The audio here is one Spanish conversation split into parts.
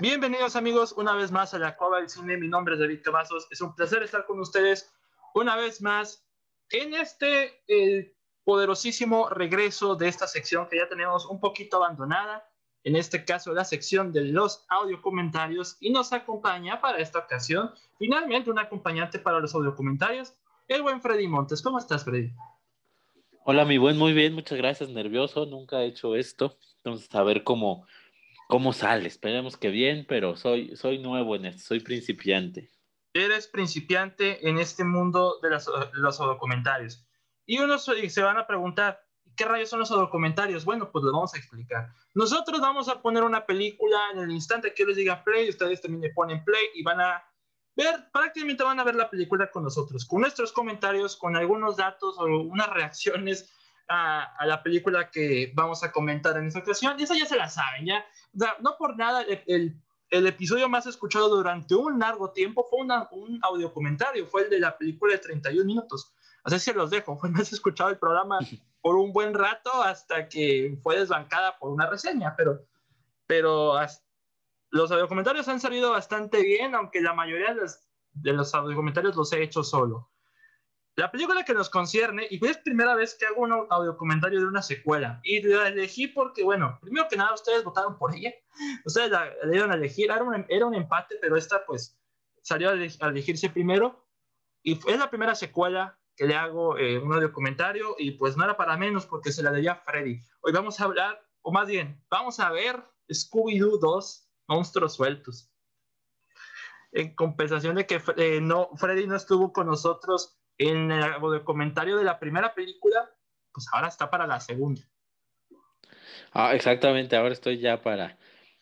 Bienvenidos amigos una vez más a la Cueva del Cine. Mi nombre es David Cavazos. Es un placer estar con ustedes una vez más en este poderosísimo regreso de esta sección que ya tenemos un poquito abandonada. En este caso, la sección de los audio comentarios. Y nos acompaña para esta ocasión, finalmente, un acompañante para los audio comentarios, el buen Freddy Montes. ¿Cómo estás, Freddy? Hola, mi buen, muy bien, muchas gracias. Nervioso, nunca he hecho esto. Entonces, a ver cómo, cómo sale. Esperemos que bien, pero soy, soy nuevo en esto, soy principiante. Eres principiante en este mundo de, de los documentarios. Y unos se van a preguntar, ¿qué rayos son los documentarios? Bueno, pues lo vamos a explicar. Nosotros vamos a poner una película en el instante que les diga play, ustedes también le ponen play y van a ver, prácticamente van a ver la película con nosotros, con nuestros comentarios, con algunos datos o unas reacciones a, a la película que vamos a comentar en esta ocasión. Y eso ya se la saben, ya. No por nada el, el, el, episodio más escuchado durante un largo tiempo fue una, un audio comentario, fue el de la película de 31 minutos. Así se los dejo. Fue más escuchado el programa por un buen rato hasta que fue desbancada por una reseña, pero, pero los audiocomentarios han salido bastante bien, aunque la mayoría de los, de los audiocomentarios los he hecho solo. La película que nos concierne, y es primera vez que hago un audiocomentario de una secuela, y la elegí porque, bueno, primero que nada, ustedes votaron por ella, ustedes la, la dieron a elegir, era un, era un empate, pero esta pues salió a, elegirse primero, y fue la primera secuela que le hago eh, un audio comentario y pues no era para menos porque se la debía a Freddy. Hoy vamos a hablar, o más bien, vamos a ver Scooby-Doo 2, Monstruos Sueltos. En compensación de que eh, no, Freddy no estuvo con nosotros en el audio comentario de la primera película, pues ahora está para la segunda. Ah, exactamente, ahora estoy ya para,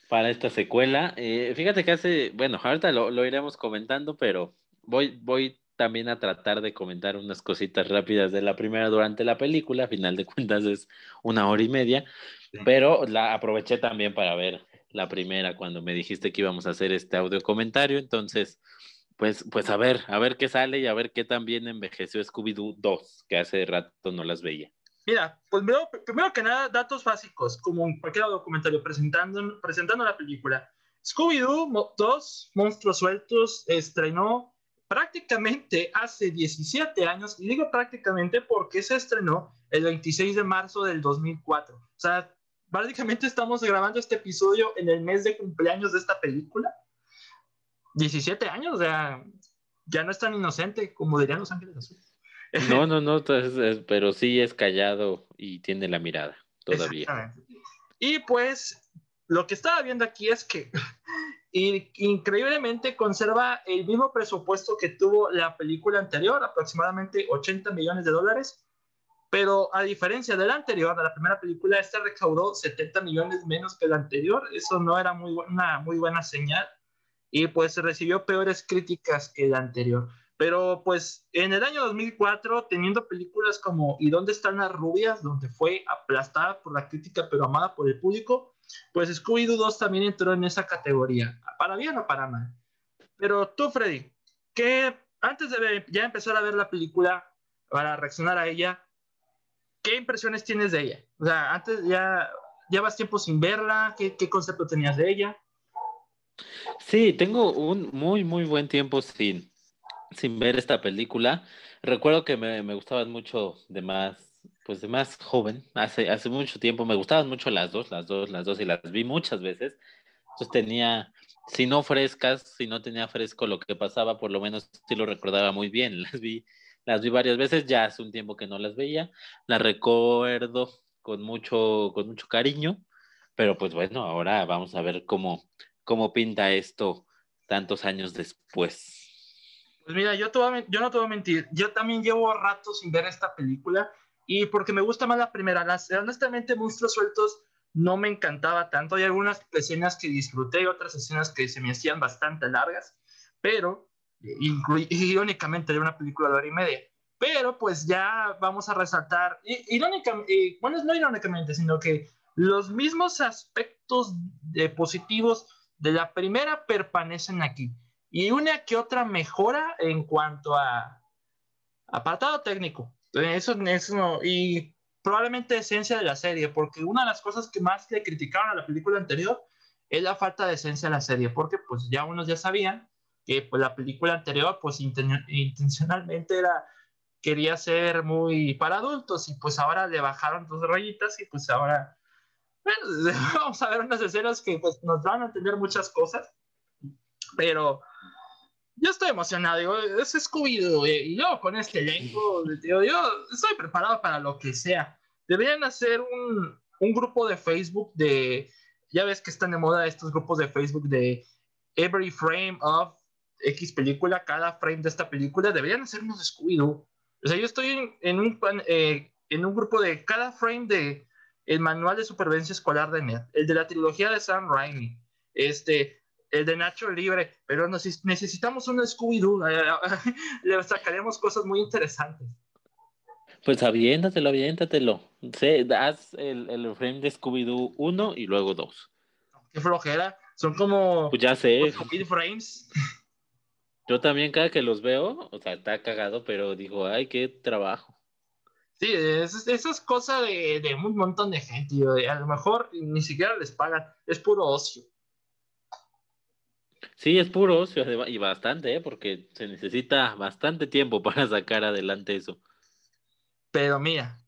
para esta secuela. Eh, fíjate que hace, bueno, ahorita lo, lo iremos comentando, pero voy, voy también a tratar de comentar unas cositas rápidas de la primera durante la película, a final de cuentas es una hora y media, pero la aproveché también para ver la primera cuando me dijiste que íbamos a hacer este audio comentario, entonces, pues, pues a ver, a ver qué sale y a ver qué también envejeció Scooby-Doo 2, que hace rato no las veía. Mira, pues primero, primero que nada, datos básicos, como en cualquier documentario presentando, presentando la película. Scooby-Doo 2, Monstruos Sueltos, estrenó prácticamente hace 17 años, y digo prácticamente porque se estrenó el 26 de marzo del 2004. O sea, prácticamente estamos grabando este episodio en el mes de cumpleaños de esta película. 17 años, o sea, ya no es tan inocente como dirían los ángeles azules. No, no, no, pero sí es callado y tiene la mirada todavía. Y pues lo que estaba viendo aquí es que increíblemente conserva el mismo presupuesto que tuvo la película anterior, aproximadamente 80 millones de dólares, pero a diferencia de la anterior, de la primera película, esta recaudó 70 millones menos que la anterior, eso no era muy una muy buena señal y pues recibió peores críticas que la anterior. Pero pues en el año 2004, teniendo películas como ¿Y dónde están las rubias?, donde fue aplastada por la crítica pero amada por el público, pues Scooby-Doo 2 también entró en esa categoría, para bien o para mal. Pero tú, Freddy, que antes de ya empezar a ver la película, para reaccionar a ella, ¿qué impresiones tienes de ella? O sea, antes ya llevas tiempo sin verla, ¿qué, qué concepto tenías de ella? Sí, tengo un muy, muy buen tiempo sin, sin ver esta película. Recuerdo que me, me gustaban mucho de más pues de más joven, hace, hace mucho tiempo, me gustaban mucho las dos, las dos, las dos, y las vi muchas veces. Entonces tenía, si no frescas, si no tenía fresco lo que pasaba, por lo menos sí lo recordaba muy bien. Las vi, las vi varias veces, ya hace un tiempo que no las veía, las recuerdo con mucho, con mucho cariño, pero pues bueno, ahora vamos a ver cómo, cómo pinta esto tantos años después. Pues mira, yo, yo no te voy a mentir, yo también llevo rato sin ver esta película y porque me gusta más la primera. Las, honestamente, Monstruos Sueltos no me encantaba tanto. Hay algunas escenas que disfruté y otras escenas que se me hacían bastante largas. pero irónicamente de una película de hora y media. Pero pues ya vamos a resaltar, irónicamente, bueno, no irónicamente, sino que los mismos aspectos de positivos de la primera permanecen aquí. Y una que otra mejora en cuanto a apartado técnico. Eso, eso no, y probablemente esencia de la serie, porque una de las cosas que más le criticaron a la película anterior es la falta de esencia de la serie, porque pues ya unos ya sabían que pues, la película anterior pues intencionalmente era quería ser muy para adultos y pues ahora le bajaron dos rayitas y pues ahora bueno, vamos a ver unas escenas que pues nos van a entender muchas cosas, pero yo estoy emocionado, digo, es scooby y yo con este elenco, digo, yo estoy preparado para lo que sea. Deberían hacer un, un grupo de Facebook de, ya ves que están de moda estos grupos de Facebook de Every Frame of X película, cada frame de esta película, deberían hacer unos Scooby-Doo. O sea, yo estoy en, un, eh, en un grupo de cada frame de el manual de supervivencia escolar de Ned, el de la trilogía de Sam Raimi, este, el de Nacho Libre, pero necesitamos un Scooby-Doo, eh, le sacaremos cosas muy interesantes. Pues aviéntatelo, aviéntatelo. Sí, haz el, el frame de Scooby-Doo 1 y luego 2. Qué flojera. Son como. Pues ya sé. frames. Yo también cada que los veo, o sea, está cagado, pero digo, ay, qué trabajo. Sí, eso, es cosa de, de, un montón de gente. A lo mejor ni siquiera les pagan, es puro ocio. Sí, es puro ocio y bastante, ¿eh? porque se necesita bastante tiempo para sacar adelante eso. Pero mira,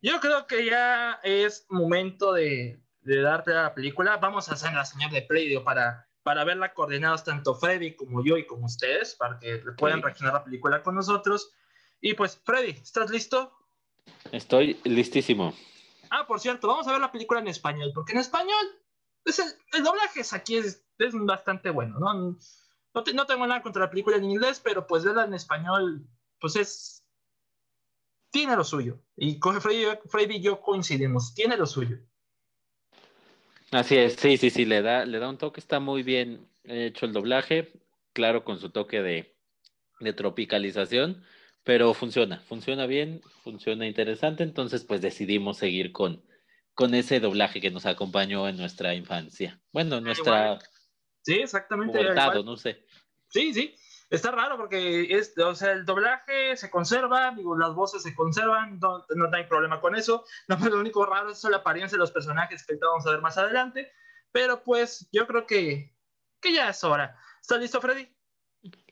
yo creo que ya es momento de, de darte a la película. Vamos a hacer la señal de play para para verla coordinados tanto Freddy como yo y como ustedes, para que puedan reaccionar la película con nosotros. Y pues, Freddy, ¿estás listo? Estoy listísimo. Ah, por cierto, vamos a ver la película en español, porque en español es el, doblaje es aquí es, es, bastante bueno, ¿no? No, no, tengo nada contra la película en inglés, pero pues verla en español, pues es... Tiene lo suyo. Y con Freddy, Freddy y yo coincidimos, tiene lo suyo. Así es, sí, sí, sí, le da, le da un toque, está muy bien hecho el doblaje, claro, con su toque de, de tropicalización, pero funciona, funciona bien, funciona interesante, entonces pues decidimos seguir con, con ese doblaje que nos acompañó en nuestra infancia. Bueno, en nuestra... Sí, exactamente. no sé. Sí, sí está raro porque es, o sea, el doblaje se conserva, digo, las voces se conservan, no, no hay problema con eso. No, lo único raro es la apariencia de los personajes que vamos a ver más adelante. Pero pues yo creo que, que ya es hora. ¿Estás listo, Freddy?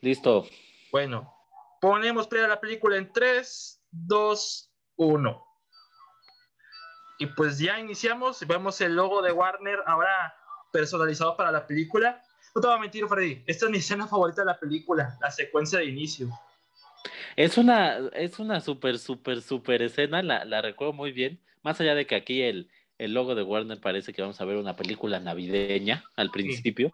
Listo. Bueno, ponemos play a la película en 3, 2, 1. Y pues ya iniciamos, vemos el logo de Warner ahora personalizado para la película. No te voy a mentir, Freddy. Esta es mi escena favorita de la película, la secuencia de inicio. Es una, es una súper, súper, súper escena, la, la, recuerdo muy bien. Más allá de que aquí el, el, logo de Warner parece que vamos a ver una película navideña al principio.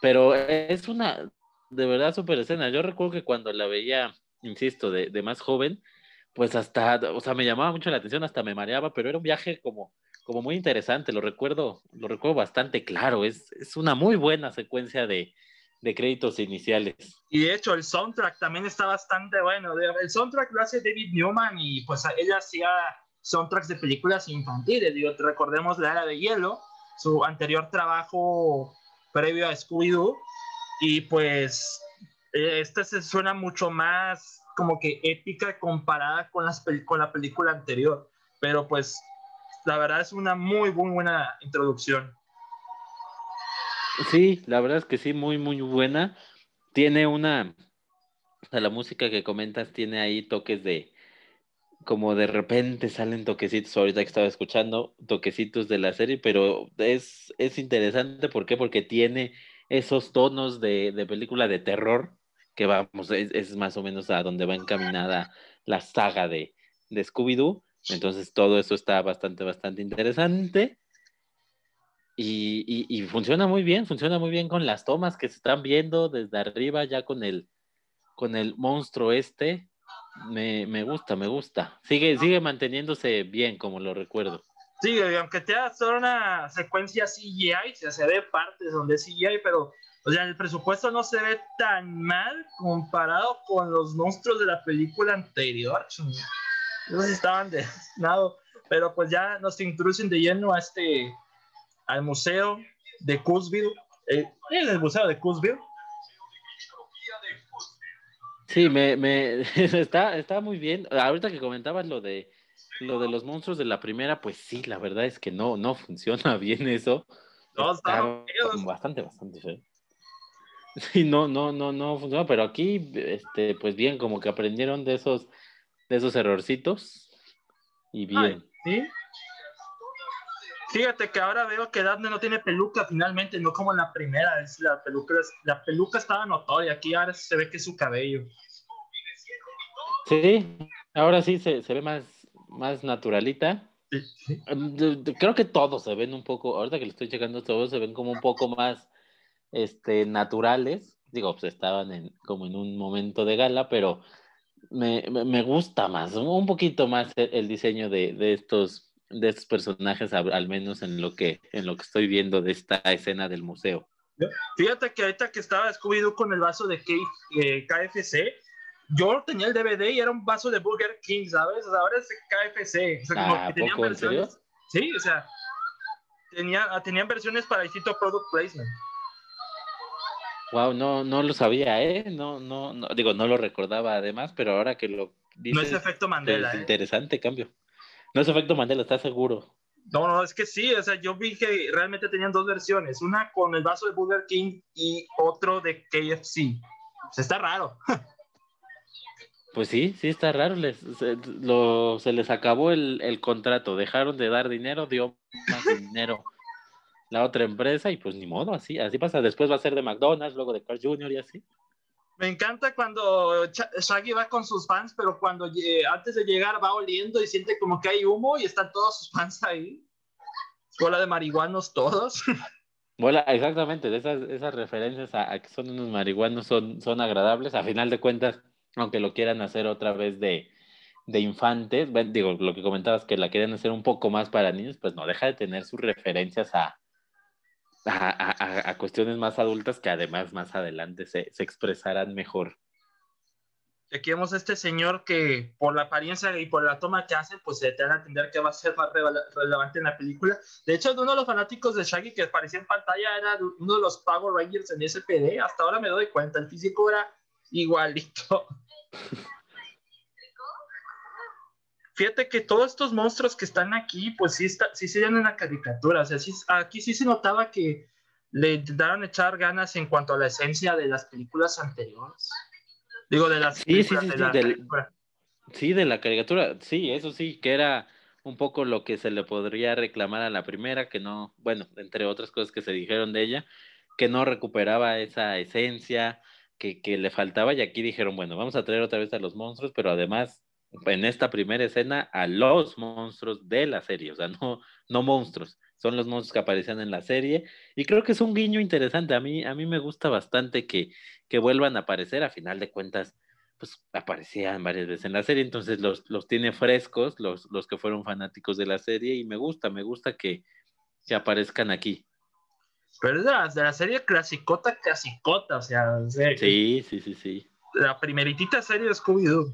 Pero es una, de verdad, súper escena. Yo recuerdo que cuando la veía, insisto, de, de más joven, pues hasta, o sea, me llamaba mucho la atención, hasta me mareaba, pero era un viaje como como muy interesante, lo recuerdo, lo recuerdo bastante claro, es, es una muy buena secuencia de, de, créditos iniciales. Y de hecho el soundtrack también está bastante bueno, el soundtrack lo hace David Newman y pues ella hacía soundtracks de películas infantiles, digo, recordemos La Era de Hielo, su anterior trabajo previo a Scooby-Doo, y pues esta se suena mucho más como que épica comparada con, las con la película anterior, pero pues la verdad es una muy, muy buena introducción. Sí, la verdad es que sí, muy, muy buena. Tiene una, la música que comentas tiene ahí toques de, como de repente salen toquecitos, ahorita que estaba escuchando, toquecitos de la serie, pero es, es interesante, ¿por qué? Porque tiene esos tonos de, de película de terror, que vamos, es, es, más o menos a donde va encaminada la saga de, de Scooby-Doo, entonces todo eso está bastante, bastante interesante. Y, funciona muy bien, funciona muy bien con las tomas que se están viendo desde arriba, ya con el, con el monstruo este. Me, gusta, me gusta. Sigue, sigue manteniéndose bien, como lo recuerdo. Sí, aunque haga solo una secuencia CGI, se ve partes donde es CGI, pero O sea, el presupuesto no se ve tan mal comparado con los monstruos de la película anterior. Ellos estaban de lado, pero pues ya nos introducen de lleno a este, al museo de Cookville, eh, en el museo de Cookville. Sí, me, me está, está muy bien. Ahorita que comentabas lo de lo de los monstruos de la primera, pues sí, la verdad es que no, no funciona bien eso. No, está bastante, bastante feo. Sí, no, no, no, no funciona, pero aquí, este, pues bien, como que aprendieron de esos, de esos errorcitos y bien. ¿sí? Fíjate que ahora veo que Daphne no tiene peluca finalmente, no como en la primera, la peluca, la peluca estaba notoria, aquí ahora se ve que es su cabello. Sí, ahora sí se, se ve más, más naturalita. Creo que todos se ven un poco, ahorita que lo estoy checando, todos se ven como un poco más este, naturales. Digo, pues estaban en, como en un momento de gala, pero me, me gusta más, un poquito más el, diseño de, de, estos, de estos personajes, al menos en lo, que, en lo que estoy viendo de esta escena del museo. Fíjate que ahorita que estaba scooby con el vaso de KFC, eh, yo tenía el DVD y era un vaso de Burger King, ¿sabes? ahora es KFC. O sea, como ah, que tenían versiones. Sí, o sea, tenía, tenían versiones para distinto product placement. Wow, no, no lo sabía, ¿eh? No, no, no, digo, no lo recordaba además, pero ahora que lo dices... No es efecto Mandela, es ¿eh? Interesante cambio. No es efecto Mandela, ¿estás seguro? No, no, es que sí, o sea, yo vi que realmente tenían dos versiones, una con el vaso de Burger King y otro de KFC. O sea, está raro. Pues sí, sí está raro. Les, se, lo, se les acabó el, el, contrato. Dejaron de dar dinero, dio más dinero la otra empresa y pues ni modo, así, así pasa. Después va a ser de McDonald's, luego de Carl Jr. y así. Me encanta cuando Shaggy va con sus fans, pero cuando antes de llegar va oliendo y siente como que hay humo y están todos sus fans ahí. Escuela de marihuanos todos. Bueno, exactamente, esas, esas referencias a, a, que son unos marihuanos son, son agradables. A final de cuentas, aunque lo quieran hacer otra vez de, de infantes, digo, lo que comentabas que la quieren hacer un poco más para niños, pues no deja de tener sus referencias a, a, a, cuestiones más adultas que además más adelante se, se expresarán mejor. Aquí vemos a este señor que por la apariencia y por la toma que hace, pues se te van a entender que va a ser más relevante en la película. De hecho, uno de los fanáticos de Shaggy que aparecía en pantalla era uno de los Power Rangers en SPD. Hasta ahora me doy cuenta, el físico era igualito. Fíjate que todos estos monstruos que están aquí, pues sí, está, sí serían una caricatura. O sea, aquí sí se notaba que le intentaron echar ganas en cuanto a la esencia de las películas anteriores. Digo, de las sí, sí, sí, de la sí, de la caricatura. Sí, eso sí, que era un poco lo que se le podría reclamar a la primera, que no, bueno, entre otras cosas que se dijeron de ella, que no recuperaba esa esencia, que, que le faltaba, y aquí dijeron, bueno, vamos a traer otra vez a los monstruos, pero además en esta primera escena a los monstruos de la serie, o sea, no, no monstruos, son los monstruos que aparecían en la serie y creo que es un guiño interesante, a mí, a mí me gusta bastante que, que vuelvan a aparecer, a final de cuentas, pues aparecían varias veces en la serie, entonces los, los tiene frescos, los, los que fueron fanáticos de la serie y me gusta, me gusta que, que aparezcan aquí. Pero es de la, de la serie clasicota, clasicota, o sea, sí, sí, sí, sí. La primeritita serie de Scooby-Doo.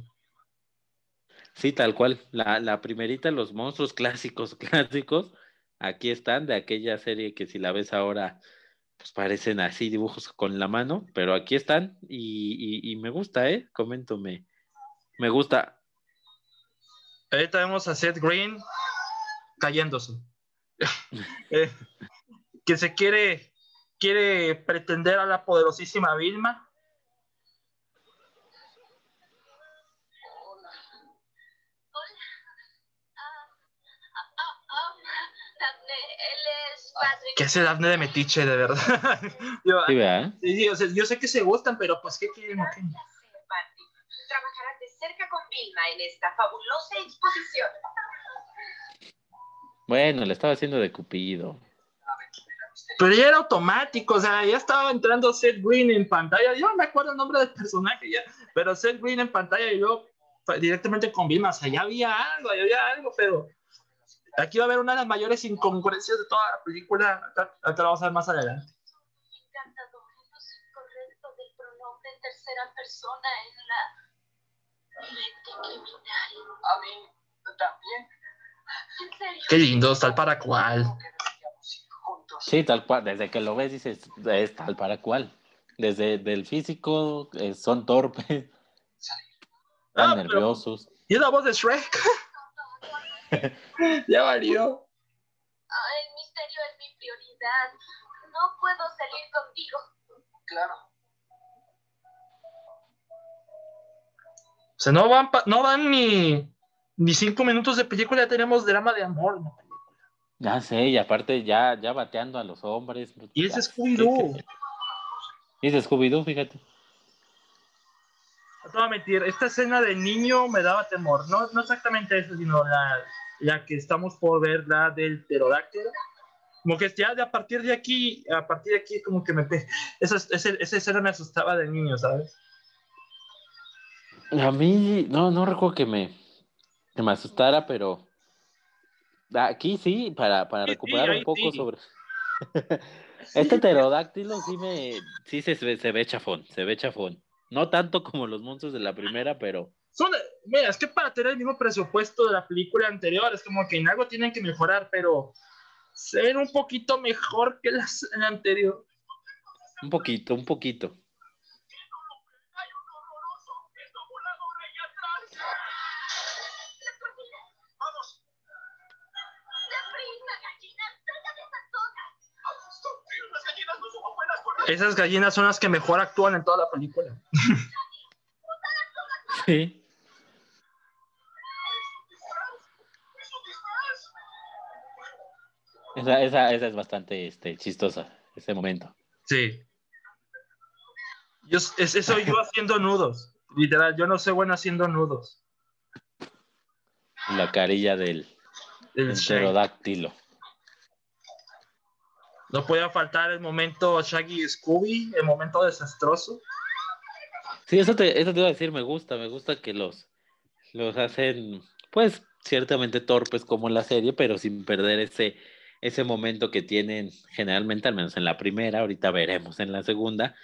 Sí, tal cual. La, la primerita, los monstruos clásicos, clásicos, aquí están de aquella serie que si la ves ahora, pues parecen así dibujos con la mano, pero aquí están y, y, me gusta, ¿eh? Comento, me, me gusta. Ahorita vemos a Seth Green cayéndose. Eh, que se quiere, quiere pretender a la poderosísima Vilma ¿Qué hace Daphne de metiche, de verdad? yo, sí, sí, o sea, yo sé que se gustan, pero pues, ¿qué quieren? ¿Qué? Trabajarás de cerca con Vilma en esta fabulosa exposición. Bueno, le estaba haciendo de cupido. Pero ya era automático, o sea, ya estaba entrando Seth Green en pantalla. Yo no me acuerdo el nombre del personaje ya, pero Seth Green en pantalla y luego directamente con Vilma. O sea, ya había algo, ya había algo, pero Aquí va a haber una de las mayores incongruencias de toda la película, acá, la vamos a ver más adelante. tercera persona en la mente criminal. A mí también. En serio. Qué lindo, tal para cual. Sí, tal cual. Desde que lo ves dices, es tal para cual. Desde del físico, eh, son torpes, están Ah, pero- nerviosos. ¿Y es la voz de Shrek? ya valió. Ah, el misterio es mi prioridad. No puedo salir contigo. Claro. O sea, no van, pa- no van ni, ni cinco minutos de película, ya tenemos drama de amor. película. Ya sé, y aparte ya, ya bateando a los hombres. Y es Scooby-Doo. es Scooby-Doo, fíjate. No te voy a mentir, esta escena del niño me daba temor. No, no exactamente esa, sino la, la que estamos por ver, la del pterodáctilo. Como que ya de a partir de aquí, a partir de aquí, como que me... Esa, esa, esa escena me asustaba del niño, ¿sabes? A mí, no, no recuerdo que me, que me asustara, pero aquí sí, para, para Sí, recuperar un poco sí. sobre... Este pterodáctilo sí me, sí se, ve- se ve chafón, se ve chafón. No tanto como los monstruos de la primera, pero Son, mira, es que para tener el mismo presupuesto de la película anterior, es como que en algo tienen que mejorar, pero se ven un poquito mejor que las en la anterior. un poquito, un poquito. Esas gallinas son las que mejor actúan en toda la película. Sí. Esa, esa, esa es bastante este, chistosa, ese momento. Sí. Yo, es, eso yo haciendo nudos. Literal, yo no soy bueno haciendo nudos. La carilla del, El del pterodáctilo. No podía faltar el momento Shaggy y Scooby, el momento desastroso. Sí, eso te, eso te iba a decir, me gusta, me gusta que los, los hacen, pues, ciertamente torpes como en la serie, pero sin perder ese, ese momento que tienen generalmente, al menos en la primera, ahorita veremos en la segunda,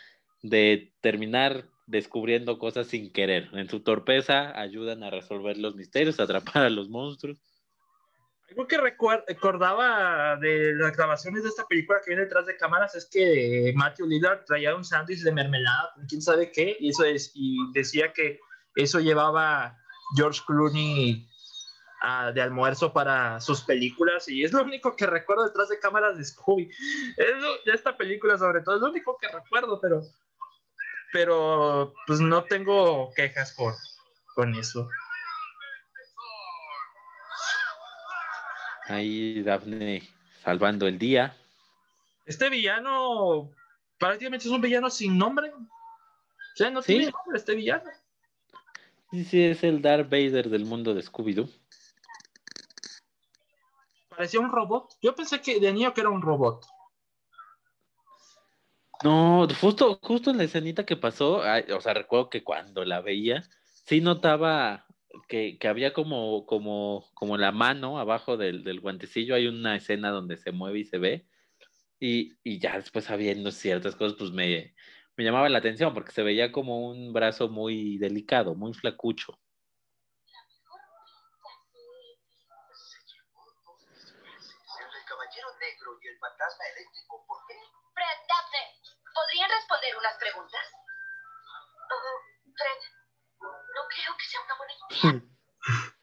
de terminar descubriendo cosas sin querer. En su torpeza ayudan a resolver los misterios, a atrapar a los monstruos. Algo que recordaba de las grabaciones de esta película que viene detrás de cámaras es que Matthew Lillard traía un sándwich de mermelada quién sabe qué, y, eso es, y decía que eso llevaba George Clooney a- de almuerzo para sus películas, y es lo único que recuerdo detrás de cámaras de Scooby. Es de esta película sobre todo, es lo único que recuerdo, pero, pero pues no tengo quejas con, con eso. Ahí Daphne salvando el día. Este villano prácticamente es un villano sin nombre. O sea, no Sí. tiene nombre este villano. Sí, sí, es el Darth Vader del mundo de Scooby-Doo. Parecía un robot. Yo pensé que de niño que era un robot. No, justo, justo en la escenita que pasó, o sea, recuerdo que cuando la veía, sí notaba que, que había como, como, como la mano abajo del, del guantecillo, hay una escena donde se mueve y se ve, y, y ya después sabiendo ciertas cosas, pues me, me llamaba la atención, porque se veía como un brazo muy delicado, muy flacucho. El caballero negro y el fantasma eléctrico, ¿por qué? Fred, Daphne, ¿podrían responder unas preguntas? Oh, Fred, creo que sea una buena idea.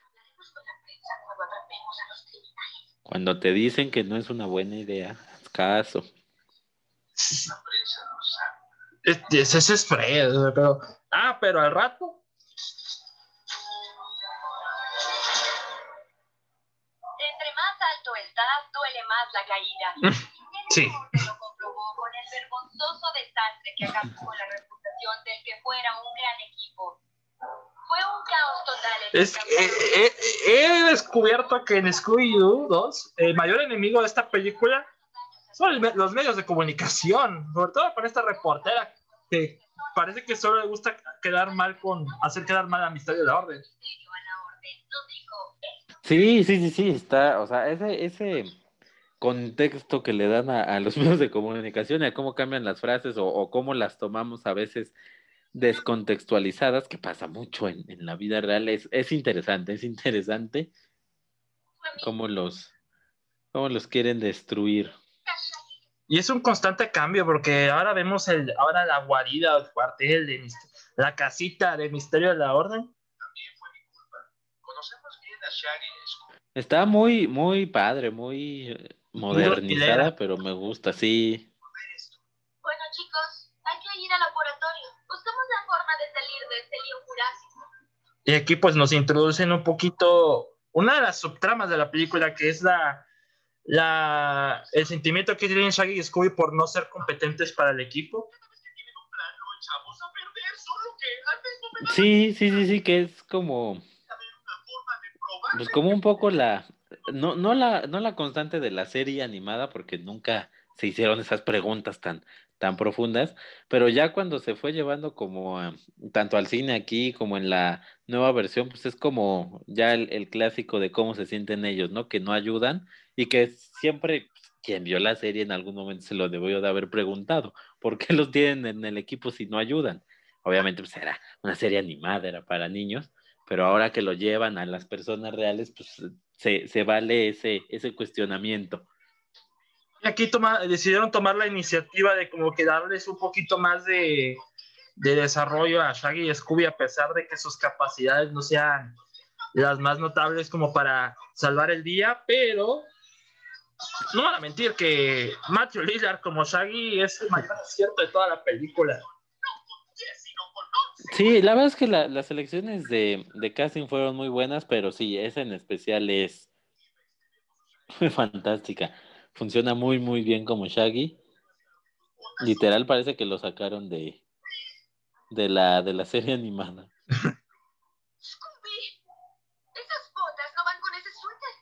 Hablaremos con la prensa cuando atrapemos a los criminales. Cuando te dicen que no es una buena idea, haz caso. La prensa no sabe. Ese es Fred, pero. Ah, pero al rato. Entre más alto estás, duele más la caída. Sí. Lo comprobó con el vergonzoso desastre que acabó con la reputación del que fuera un gran equipo. Fue un caos total. Es, eh, eh, he descubierto que en Scooby-Doo 2, el mayor enemigo de esta película son los medios de comunicación. Sobre todo para esta reportera que parece que solo le gusta quedar mal con. hacer quedar mal a Amistad de la Orden. Sí, sí, sí, sí, está, o sea, ese, ese contexto que le dan a, a los medios de comunicación y a cómo cambian las frases o, o cómo las tomamos a veces descontextualizadas, que pasa mucho en, en la vida real. Es, es interesante, es interesante cómo los, cómo los quieren destruir. Y es un constante cambio porque ahora vemos el, ahora la guarida, el cuartel, de la casita de Misterio de la Orden. También fue mi culpa. Conocemos bien a Shaggy. Está muy, muy padre, muy eh, modernizada, pero me gusta, sí. Bueno, chicos, hay que ir al laboratorio. Buscamos la forma este jurásico. Y aquí pues nos introducen un poquito una de las subtramas de la película que es la, la el sentimiento que tienen Shaggy y Scooby por no ser competentes para el equipo. Sí, sí, sí, sí, que es como, pues como un poco la, no, no la, no la constante de la serie animada, porque nunca se hicieron esas preguntas tan, tan profundas, pero ya cuando se fue llevando como tanto al cine aquí como en la nueva versión, pues es como ya el, el clásico de cómo se sienten ellos, ¿no? Que no ayudan y que siempre quien vio la serie en algún momento se lo debió de haber preguntado, ¿por qué los tienen en el equipo si no ayudan? Obviamente pues era una serie animada, era para niños, pero ahora que lo llevan a las personas reales, pues se, se vale ese, ese cuestionamiento. Aquí toma, decidieron tomar la iniciativa de como que darles un poquito más de, de desarrollo a Shaggy y Scooby a pesar de que sus capacidades no sean las más notables como para salvar el día, pero no van a mentir que Matthew Lillard como Shaggy es el mayor acierto de toda la película. Sí, la verdad es que la- las elecciones de, de casting fueron muy buenas, pero sí, esa en especial es fantástica. Funciona muy, muy bien como Shaggy. Literal parece que lo sacaron de, de, la, de la serie animada. Scooby, esas botas no van con ese suéter.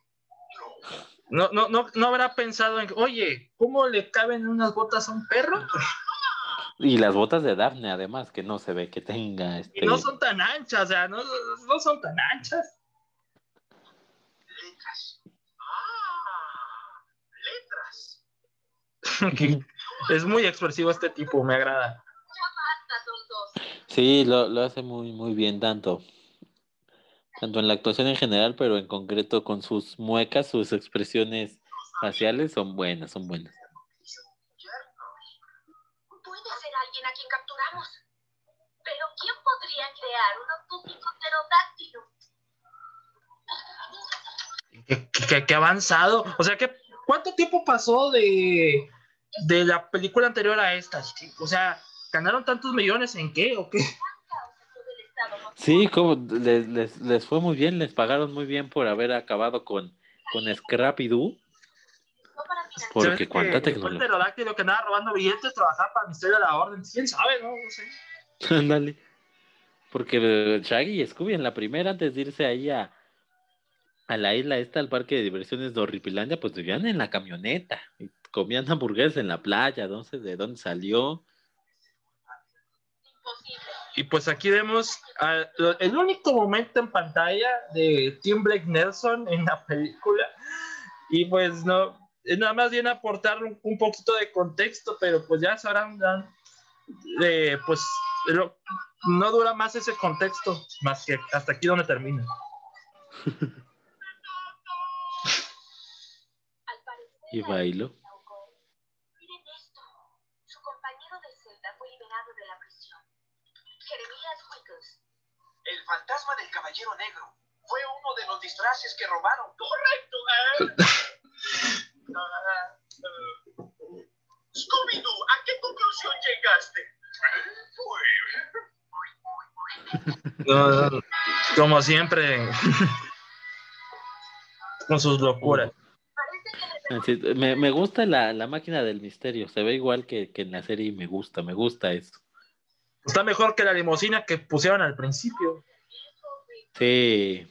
No, no, no, habrá pensado en, oye, ¿cómo le caben unas botas a un perro? Y las botas de Daphne, además, que no se ve que tenga Y este... no son tan anchas, o sea, no, no son tan anchas. Letras. Ah, letras. Es muy expresivo este tipo, me agrada. Sí, lo, lo hace muy, muy bien, tanto, tanto en la actuación en general, pero en concreto con sus muecas, sus expresiones faciales son buenas, son buenas. Puede ser alguien a quien capturamos. Pero ¿quién podría crear un auténtico pterodáctilo? Qué, qué- qué avanzado. O sea, que, ¿cuánto tiempo pasó de, de la película anterior a esta? O sea, ¿ganaron tantos millones en qué o qué? Sí, como les, les, les fue muy bien, les pagaron muy bien por haber acabado con, con Scrappy Doo, financiar. porque cuánta el tecnología. que andaba robando billetes, trabajar para el Misterio de la Orden. ¿Quién sabe? No, no sé. Ándale. Porque eh, Shaggy y Scooby en la primera, antes de irse ahí a, a la isla esta, al parque de diversiones de Horripilandia, pues vivían en la camioneta y comían hamburguesas en la playa, no sé de dónde salió. Imposible. Y pues aquí vemos ah, el único momento en pantalla de Tim Blake Nelson en la película. Y pues no, nada más bien aportar un, un poquito de contexto, pero pues ya sabrán, eh, pues lo- no dura más ese contexto, más que hasta aquí donde termina. Y bailó. se ahogó. Miren esto. Su compañero de celda fue liberado de la prisión. Jeremías Wiggles. El fantasma del caballero negro. Fue uno de los disfraces que robaron. Correcto. Ah, Scooby-Doo, ¿a qué conclusión llegaste? Como siempre, con sus locuras. Me, me gusta la, la máquina del misterio, se ve igual que, que en la serie y me gusta, me gusta eso. Está mejor que la limusina que pusieron al principio. Sí,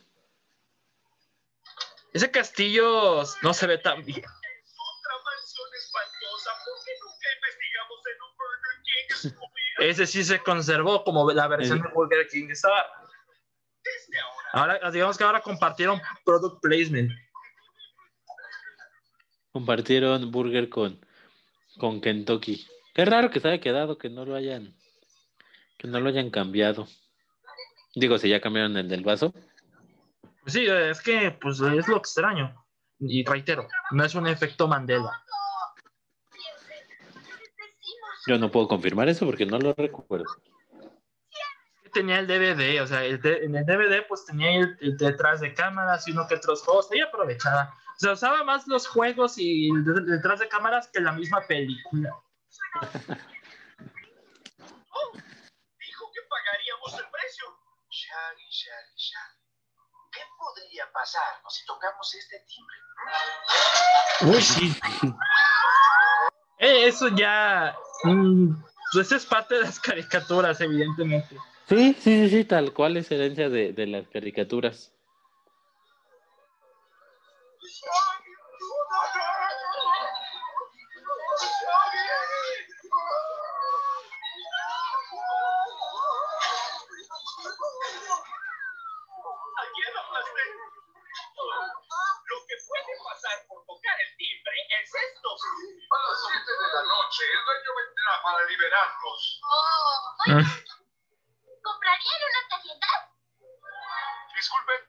Ese castillo no se ve tan bien. Otra mansión espantosa. ¿Por qué nunca investigamos en un Burger King, Scooby? Ese sí se conservó como la versión de Burger King. Estaba, ahora, digamos que ahora compartieron product placement. compartieron burger con, con Kentucky. Qué raro que se haya quedado, que no lo hayan, Que no lo hayan cambiado. Digo, si ya cambiaron el del vaso. Pues sí, es que pues es lo extraño. Y reitero, no es un efecto Mandela. Yo no puedo confirmar eso porque no lo recuerdo. Tenía el DVD, o sea, el de- en el DVD pues tenía el, el detrás de cámaras y uno que otros juegos, ahí aprovechada. O sea, usaba más los juegos y el detrás de cámaras que la misma película. Dijo que pagaríamos el precio. Shaggy, Shaggy, Shaggy. ¿Qué podría pasarnos si tocamos este timbre? Uy, sí. Eh, eso ya, mm, pues eso es parte de las caricaturas, evidentemente. Sí, sí, sí, sí, tal cual es herencia de, de las caricaturas. A las 7 de la noche, el dueño vendrá para liberarnos. Oh, oye, ¿comprarían unas galletas? Disculpen.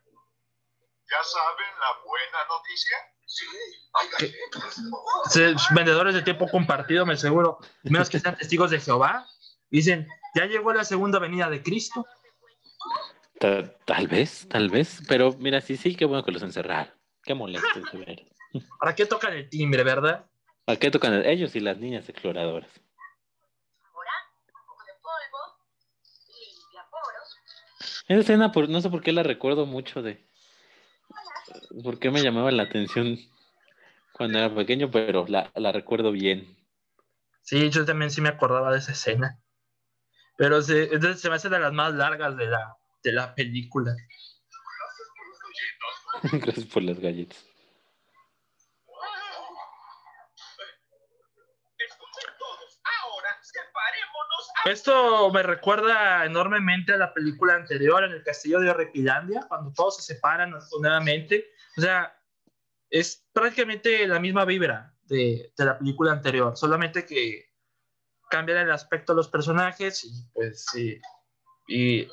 ¿Ya saben la buena noticia? Sí, hay galletas. Vendedores de tiempo compartido, me seguro, menos que sean testigos de Jehová, dicen, ya llegó la segunda venida de Cristo. Ta- tal vez, tal vez. Pero mira, sí, sí, qué bueno que los encerraron. Qué molesto. ¿Para qué tocan el timbre, verdad? ¿A qué tocan ellos y las niñas exploradoras? Ahora, un poco de polvo, limpia poros. Esa escena, por, no sé por qué la recuerdo mucho de... ¿Por qué me llamaba la atención cuando era pequeño? Pero la, la recuerdo bien. Sí, yo también sí me acordaba de esa escena. Pero se, entonces se me hace de las más largas de la, de la película. Gracias por las galletas. Escuchen todos. Ahora separémonos. A... Esto me recuerda enormemente a la película anterior, en el castillo de Repilandia, cuando todos se separan nuevamente. O sea, es prácticamente la misma vibra de, de la película anterior, solamente que cambian el aspecto de los personajes y pues. Y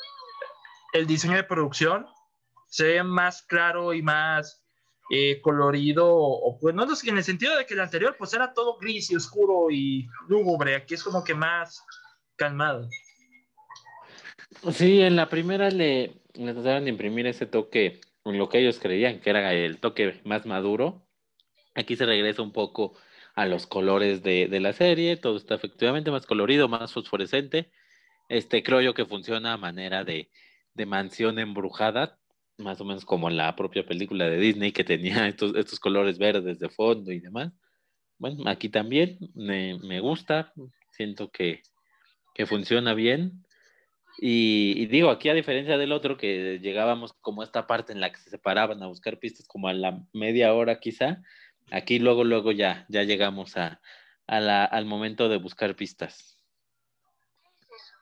el diseño de producción se ve más claro y más eh, colorido, o pues no en el sentido de que el anterior pues era todo gris y oscuro y lúgubre, aquí es como que más calmado. Sí, en la primera le, le trataron de imprimir ese toque, lo que ellos creían que era el toque más maduro. Aquí se regresa un poco a los colores de, de la serie, todo está efectivamente más colorido, más fosforescente. Este creo yo que funciona a manera de, de mansión embrujada, más o menos como la propia película de Disney que tenía estos, estos colores verdes de fondo y demás. Bueno, aquí también me, me gusta, siento que, que funciona bien. Y, y, digo, aquí a diferencia del otro, que llegábamos como a esta parte en la que se separaban a buscar pistas como a la media hora quizá, aquí luego, luego ya, ya llegamos a, a la, al momento de buscar pistas. ¿Qué es eso?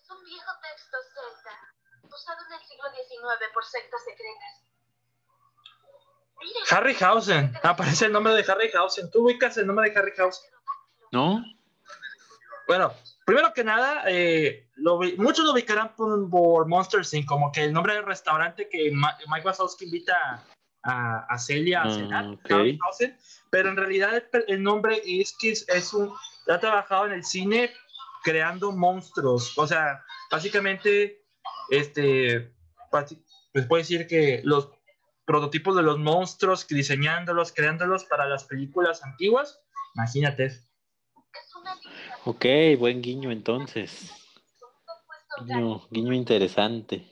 Es un viejo texto celta, usado en el siglo XIX por sectas secretas. Harryhausen, aparece el nombre de Harryhausen. ¿Tú ubicas el nombre de Harryhausen? ¿No? Bueno, primero que nada, eh, lo muchos lo ubicarán por, por Monster Inc., como que el nombre del restaurante que Ma- Mike Wazowski invita a, a Celia a Ah, cenar, pero en realidad el, el nombre es que es, es un, ha trabajado en el cine creando monstruos, o sea, básicamente, este, pues puede decir que los prototipos de los monstruos, diseñándolos, creándolos para las películas antiguas, imagínate. Ok, buen guiño entonces. Guiño, guiño interesante. Este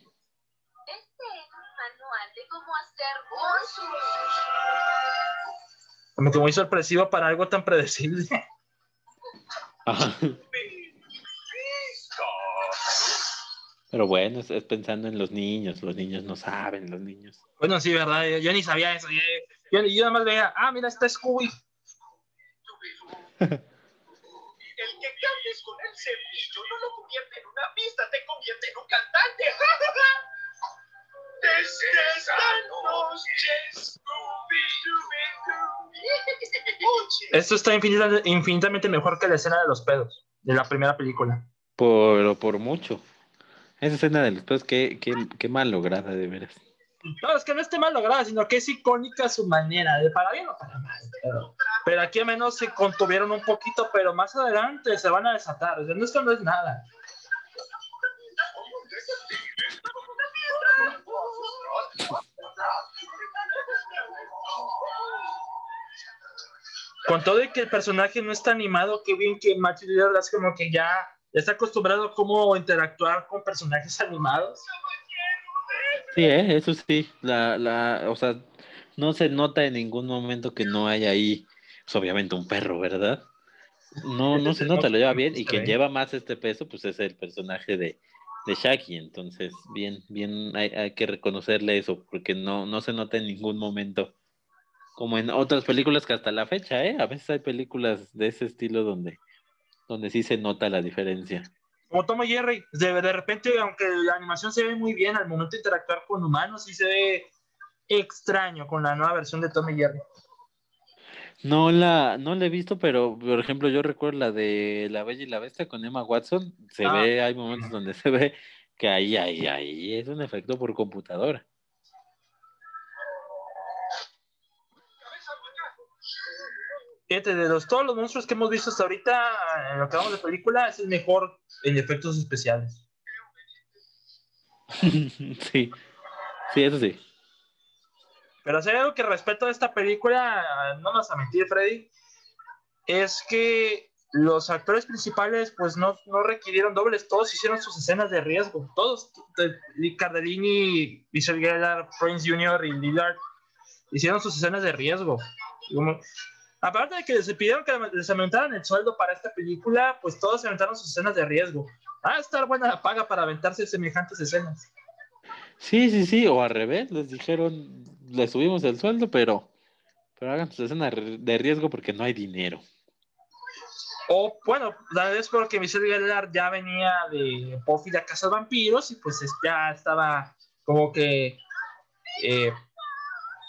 es un manual de cómo hacer. Como que muy sorpresivo para algo tan predecible. Pero bueno, es, es pensando en los niños, los niños no saben, los niños. Bueno, sí, ¿verdad? Yo, yo ni sabía eso. Yo, yo, yo nada más veía, ah, mira, está Scooby. Con el cepillo no lo convierte en una pista, te convierte en un cantante. Desde esta noche. Esto está infinita- infinitamente mejor que la escena de los pedos de la primera película. Por, por mucho. Esa escena de los pedos, qué, qué, qué mal lograda, de veras. No, es que no esté mal lograda, sino que es icónica su manera, de para bien o para mal. Pero, aquí al menos se contuvieron un poquito, pero más adelante se van a desatar. O sea, no, esto no es nada. Con todo y que el personaje no está animado, qué bien que Matthew Lillard es como que ya está acostumbrado a cómo interactuar con personajes animados. Sí, ¿eh? eso sí. La, la, o sea, no se nota en ningún momento que no haya ahí, pues, obviamente, un perro, ¿verdad? No, no se nota, lo lleva bien. Y quien lleva más este peso, pues es el personaje de, de Shaggy. Entonces, bien, bien, hay, hay que reconocerle eso, porque no, no se nota en ningún momento. Como en otras películas que hasta la fecha, ¿eh? A veces hay películas de ese estilo donde, donde sí se nota la diferencia. Como Tom y Jerry, de, de repente, aunque la animación se ve muy bien al momento de interactuar con humanos, sí se ve extraño con la nueva versión de Tom y Jerry. No la, no la he visto, pero por ejemplo, yo recuerdo la de La Bella y la Bestia con Emma Watson. Se Ah. ve, hay momentos donde se ve que ahí, ahí, ahí es un efecto por computadora. Fíjate, de los, todos los monstruos que hemos visto hasta ahorita, en lo que vamos de película, es el mejor en efectos especiales. sí, sí, eso sí. Pero si hay algo que respeto de esta película, no vas a mentir, Freddy, es que los actores principales pues no, no requirieron dobles, todos hicieron sus escenas de riesgo, todos, Cardellini, Michelle Gellar, Prince Jr. y Lillard, hicieron sus escenas de riesgo. Como- aparte de que les pidieron que les aumentaran el sueldo para esta película, pues todos aventaron sus escenas de riesgo. Ah, estar buena la paga para aventarse semejantes escenas. Sí, sí, sí, o al revés, les dijeron, les subimos el sueldo, pero, pero hagan su escena de riesgo porque no hay dinero. O bueno, la vez porque Michelle Gellar ya venía de Buffy la Casa de Vampiros y pues es- ya estaba como que eh,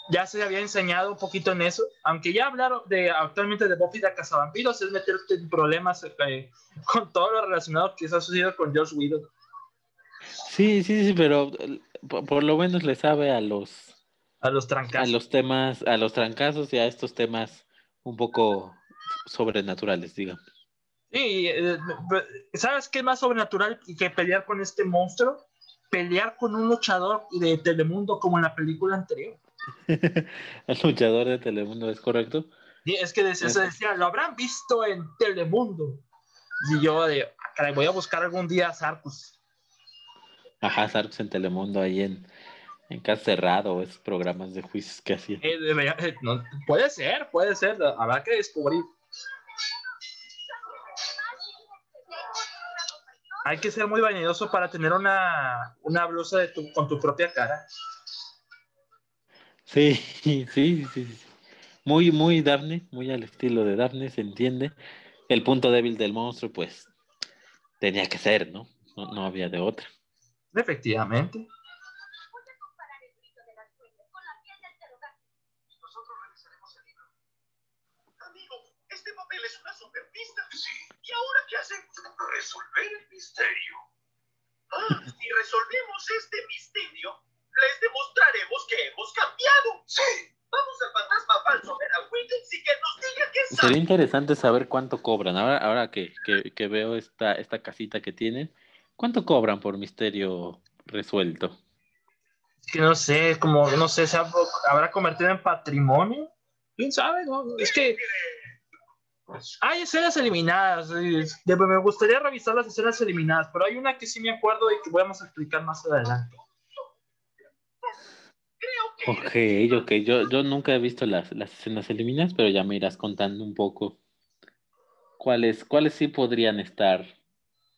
ya se había enseñado un poquito en eso. Aunque ya hablaron de actualmente de Buffy de Vampiros, es meterte en problemas eh, con todo lo relacionado que se ha sucedido con Josh Whedon. Sí, sí, sí, pero por, lo menos le sabe a los, A los a trancazos. los temas, a los trancazos y a estos temas un poco sobrenaturales, digamos. Sí, eh, ¿sabes qué es más sobrenatural que pelear con este monstruo? Pelear con un luchador de Telemundo como en la película anterior. El luchador de Telemundo, ¿es correcto? Es que decía, se decía, lo habrán visto en Telemundo. Y yo de, "Ah, caray, voy a buscar algún día a Sarcus. Ajá, Sarks en Telemundo, ahí en, en Casa Cerrado, esos programas de juicios que hacían. Eh, eh, no, puede ser, puede ser, habrá que descubrir. Hay que ser muy vanidoso para tener una, una blusa de tu, con tu propia cara. Sí, sí, sí, sí. Muy, muy Daphne, muy al estilo de Daphne, se entiende. El punto débil del monstruo, pues, tenía que ser, ¿no? No, no había de otra. Efectivamente. Nosotros revisaremos el libro. Amigo, este papel es una superpista. Sí. ¿Y ahora qué? Resolver el misterio. Ah, si resolvemos este misterio, les demostraremos que hemos cambiado. Sí. Vamos al fantasma falso ver a Wilkins y que nos diga qué Sería interesante saber cuánto cobran. Ahora, ahora que, que, que veo esta, esta casita que tienen, ¿cuánto cobran por misterio resuelto? Es que no sé, como, no sé, ¿se habrá- convertido en patrimonio? ¿Quién sabe? No? Es que hay escenas eliminadas. me gustaría revisar las escenas eliminadas, pero hay una que sí me acuerdo y que vamos a explicar más adelante. Ok, ok. Yo, yo nunca he visto las, las escenas eliminadas, pero ya me irás contando un poco cuáles, cuáles sí podrían estar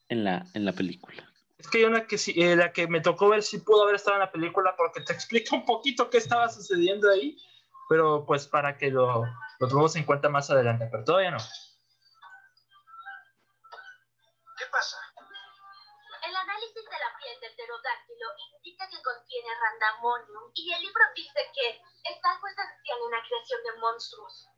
en la, en la película. Es que hay una que sí, eh, la que me tocó ver sí pudo haber estado en la película porque te explica un poquito qué estaba sucediendo ahí, pero pues para que lo, lo tomemos en cuenta más adelante, pero todavía no. ¿Qué pasa? El análisis de la piel del pterodáctilo que contiene randamonium y el libro dice que está pues en una creación de monstruos.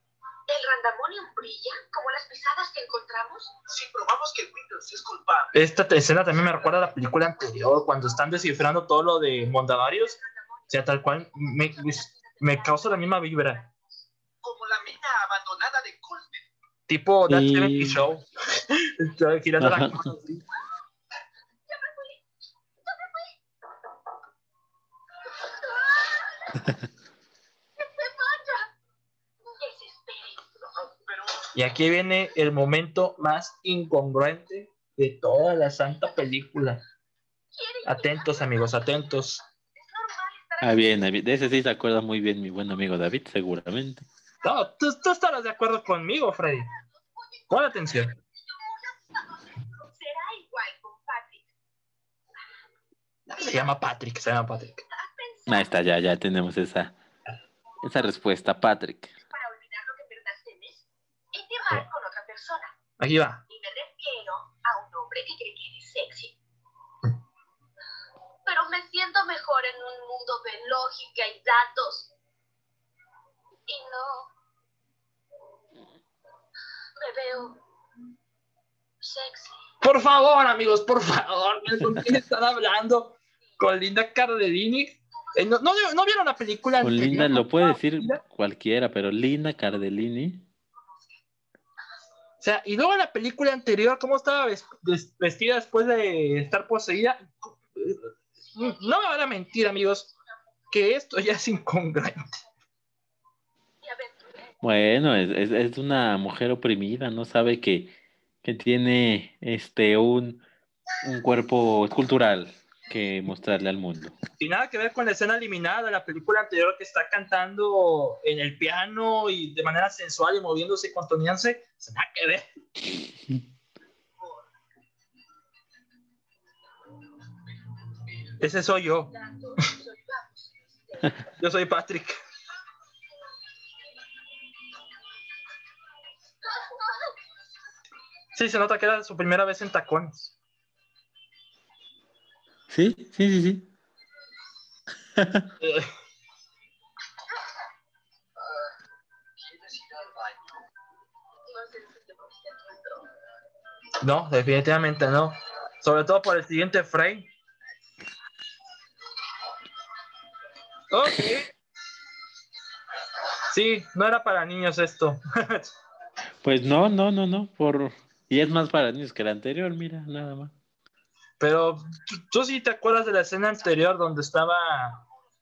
¿El randamonium brilla como las pisadas que encontramos? Si probamos que Winters es culpable, Esta escena también me recuerda a la película anterior, cuando están descifrando todo lo de Mondavarios. O sea, tal cual, me, me causa la misma vibra. como la mina abandonada de Colton. Tipo That. 70 Show. Girando la Ajá. cámara así. Y aquí viene el momento más incongruente de toda la santa película. ¿Quiere Atentos, amigos, atentos. Ah, bien, de ese sí se acuerda muy bien mi buen amigo David, seguramente. No, tú, tú estarás de acuerdo conmigo, Freddy. Pon atención. Será igual con Patrick. Se llama Patrick, se llama Patrick. ¿Has pensado Ahí está, ya, ya tenemos esa, esa respuesta, Patrick. para olvidar lo que en verdad temes? Intimar con otra persona. Aquí va. Y me refiero a un hombre que cree que eres sexy. Pero me siento mejor en un mundo de lógica y datos. Y no. Me veo sexy. Por favor, amigos, por favor. ¿Con quién están hablando? Con Linda Cardellini. Eh, no, no, no vieron la película? Anterior? Linda, lo puede decir Linda. cualquiera, pero Linda Cardellini. O sea, y luego en la película anterior, ¿cómo estaba ves- ves- vestida después de estar poseída? No me van a mentir, amigos, que esto ya es incongruente. Bueno, es, es, es una mujer oprimida, no sabe que, que tiene este un, un cuerpo escultural que mostrarle al mundo. Y nada que ver con la escena eliminada de la película anterior que está cantando en el piano y de manera sensual y moviéndose y contoneándose. Nada que ver. Ese soy yo. Yo soy Patrick. Sí, se nota que era su primera vez en tacones. Sí, sí, sí, sí. Eh. No definitivamente no. Sobre todo por el siguiente frame. Ok. Sí, no era para niños esto. Pues no, no, no, no. Por... Y es más para niños que la anterior, mira, nada más. Pero ¿tú- tú sí te acuerdas de la escena anterior donde estaba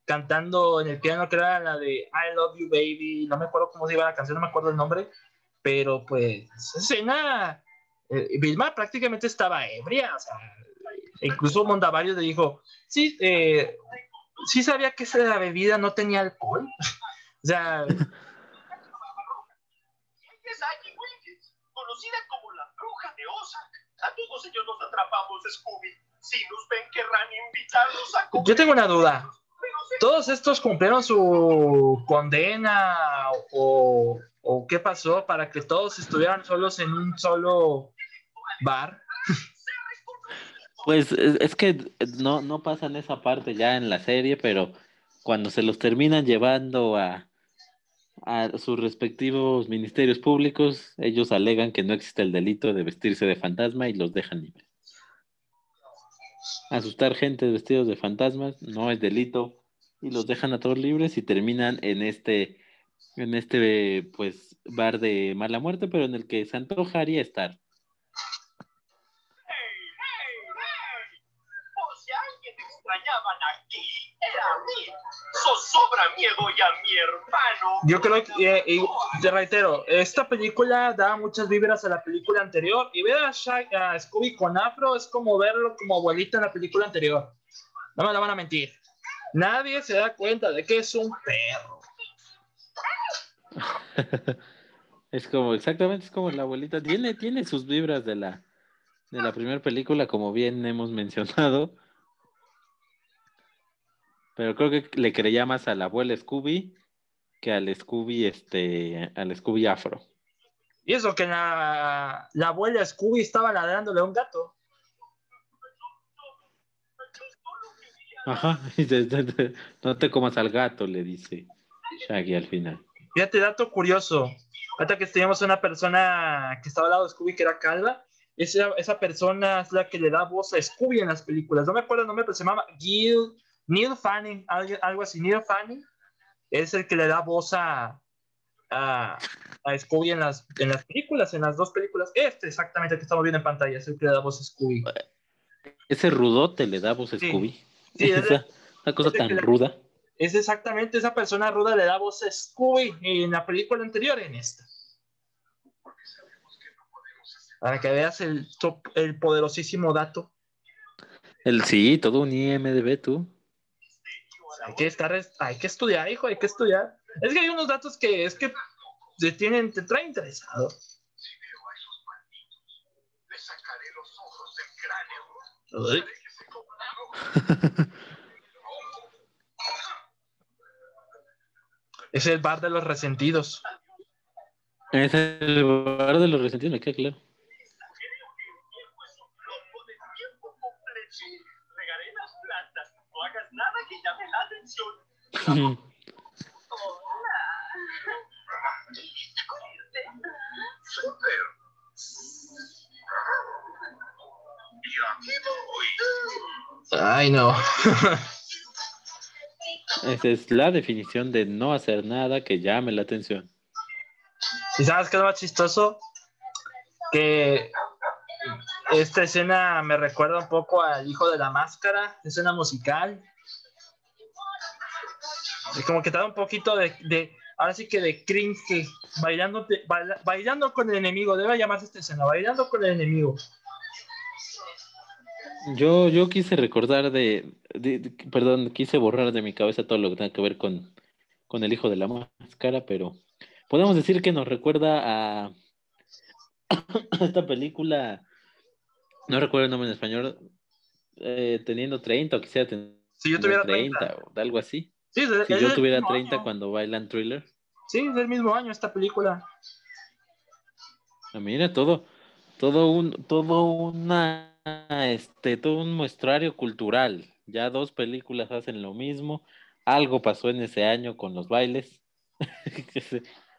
cantando en el piano, que era la de I Love You Baby. No me acuerdo cómo se iba la canción, no me acuerdo el nombre. Pero pues, esa escena. eh, Vilma prácticamente estaba ebria. O sea, incluso Mondavario le dijo: Sí, eh, sí sabía que esa bebida no tenía alcohol. o sea, conocida como la bruja de Ozark. A todos ellos los atrapamos, Scooby. Si nos ven, querrán invitarnos a comer. yo tengo una duda. ¿Todos estos cumplieron su condena o, o qué pasó para que todos estuvieran solos en un solo bar? Pues es, es que no, no pasan esa parte ya en la serie, pero cuando se los terminan llevando a, a sus respectivos ministerios públicos, ellos alegan que no existe el delito de vestirse de fantasma y los dejan libres. Asustar gente vestidos de fantasmas no es delito y los dejan a todos libres y terminan en este, en este pues bar de mala muerte, pero en el que se antojaría estar. ¡Hey, hey, hey! Si alguien aquí, era. Zozobra miedo y a mi hermano. Yo creo que, eh, y te reitero, esta película da muchas vibras a la película anterior y ver a Scooby con afro es como verlo como abuelita en la película anterior. No me la van a mentir. Nadie se da cuenta de que es un perro. Es como, exactamente, es como la abuelita. Tiene, tiene sus vibras de la, de la primera película, como bien hemos mencionado. Pero creo que le creía más a la abuela Scooby que al Scooby, este, al Scooby Afro. Y eso que la, la abuela Scooby estaba ladrándole a un gato. Ajá, no te comas al gato, le dice Shaggy al final. Fíjate, dato curioso. Ahorita que teníamos una persona que estaba al lado de Scooby que era calva, esa, esa persona es la que le da voz a Scooby en las películas. No me acuerdo el nombre, pero se llama Gil, Neil Fanning, algo, así. Neil Fanning es el que le da voz a, a, a Scooby en las, en las películas, en las dos películas. Este exactamente que estamos viendo en pantalla es el que le da voz a Scooby. Ese rudote le da voz a Sí. Scooby. Sí, es- Esa, una cosa tan le- ruda. Es exactamente esa persona ruda le da voz a Scooby en la película anterior en esta. Para que veas el, top- el poderosísimo dato. El sí, todo un IMDB, tú. Hay que, estar, hay que estudiar, hijo, hay que estudiar. Es que hay unos datos que es que te, tienen, te traen interesado. Si veo a esos malditos, les sacaré los ojos del cráneo. Es el bar de los resentidos. Es el bar de los resentidos, me queda claro. Creo que el tiempo es un plomo de tiempo completo. Sí, regaré las plantas. No hagas nada que Ay, no. Esa es la definición de no hacer nada que llame la atención. ¿Y sabes qué es lo más chistoso? Que esta escena me recuerda un poco al Hijo de la Máscara, escena musical. Como que te da un poquito de, de- ahora sí que de cringe, que bailando, baila- bailando con el enemigo, debe llamarse esta escena, bailando con el enemigo. Yo, yo quise recordar de, de- de- perdón, quise borrar de mi cabeza todo lo que tenga que ver con, con el hijo de la máscara, pero podemos decir que nos recuerda a esta película, no recuerdo el nombre en español, eh, teniendo 30 o quisiera tener Si yo tuviera 30. 30 o algo así. Sí, es de- Si es yo tuviera mismo 30 año. cuando bailan thriller. Sí, es del mismo año esta película. Ah, Mira, todo, todo un, todo una, este, todo un muestrario cultural. Ya dos películas hacen lo mismo. Algo pasó en ese año con los bailes.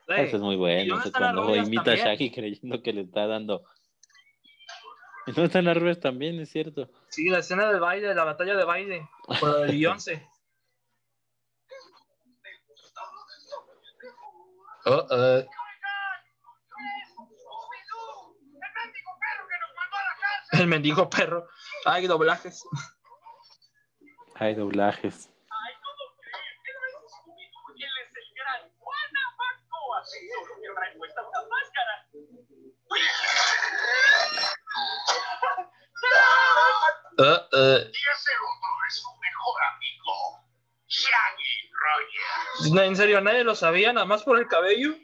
Eso es muy ¿y bueno. eso cuando imita a también? Shaggy creyendo que le está dando. ¿Y dónde están las rubias también? Es cierto. Sí, la escena del baile, la batalla de baile, con el Beyoncé. Oh, uh. ¡El mendigo perro que nos mandó a la cárcel! el mendigo perro. Ay, doblajes. Hay doblajes. ¡Ay, ¿cómo crees? Él no es Scooby-Doo, él es el gran Guanabacoa. Solo que trae puesta una máscara. Uh, uh. Y ese otro es su mejor amigo, En serio, nadie lo sabía, nada más por el cabello.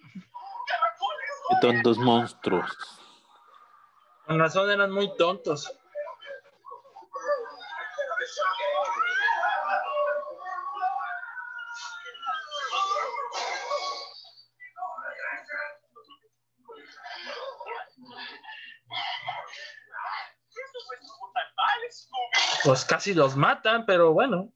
Tontos monstruos. Con razón eran muy tontos. Pues casi los matan, pero bueno.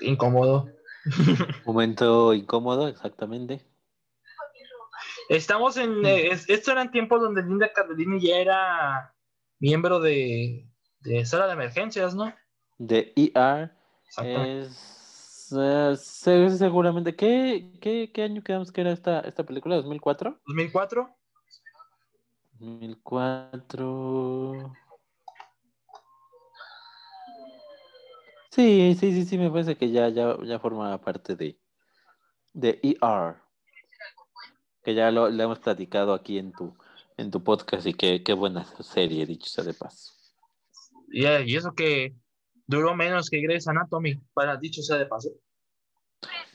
Incómodo. Momento incómodo, exactamente. Estamos en. eh, es- estos eran tiempos donde Linda Cardellini ya era miembro de, de sala de emergencias, ¿no? De ER es eh, se- seguramente. ¿Qué, qué, qué año quedamos que era esta, esta película? ¿2004? 2004. 2004. Sí, sí, sí, sí, me parece que ya, ya, ya forma parte de, de ER. Que ya lo, lo hemos platicado aquí en tu, en tu podcast y qué, qué buena serie, dicho sea de paso. Y, eh, y eso que duró menos que Grey's Anatomy, para dicho sea de paso.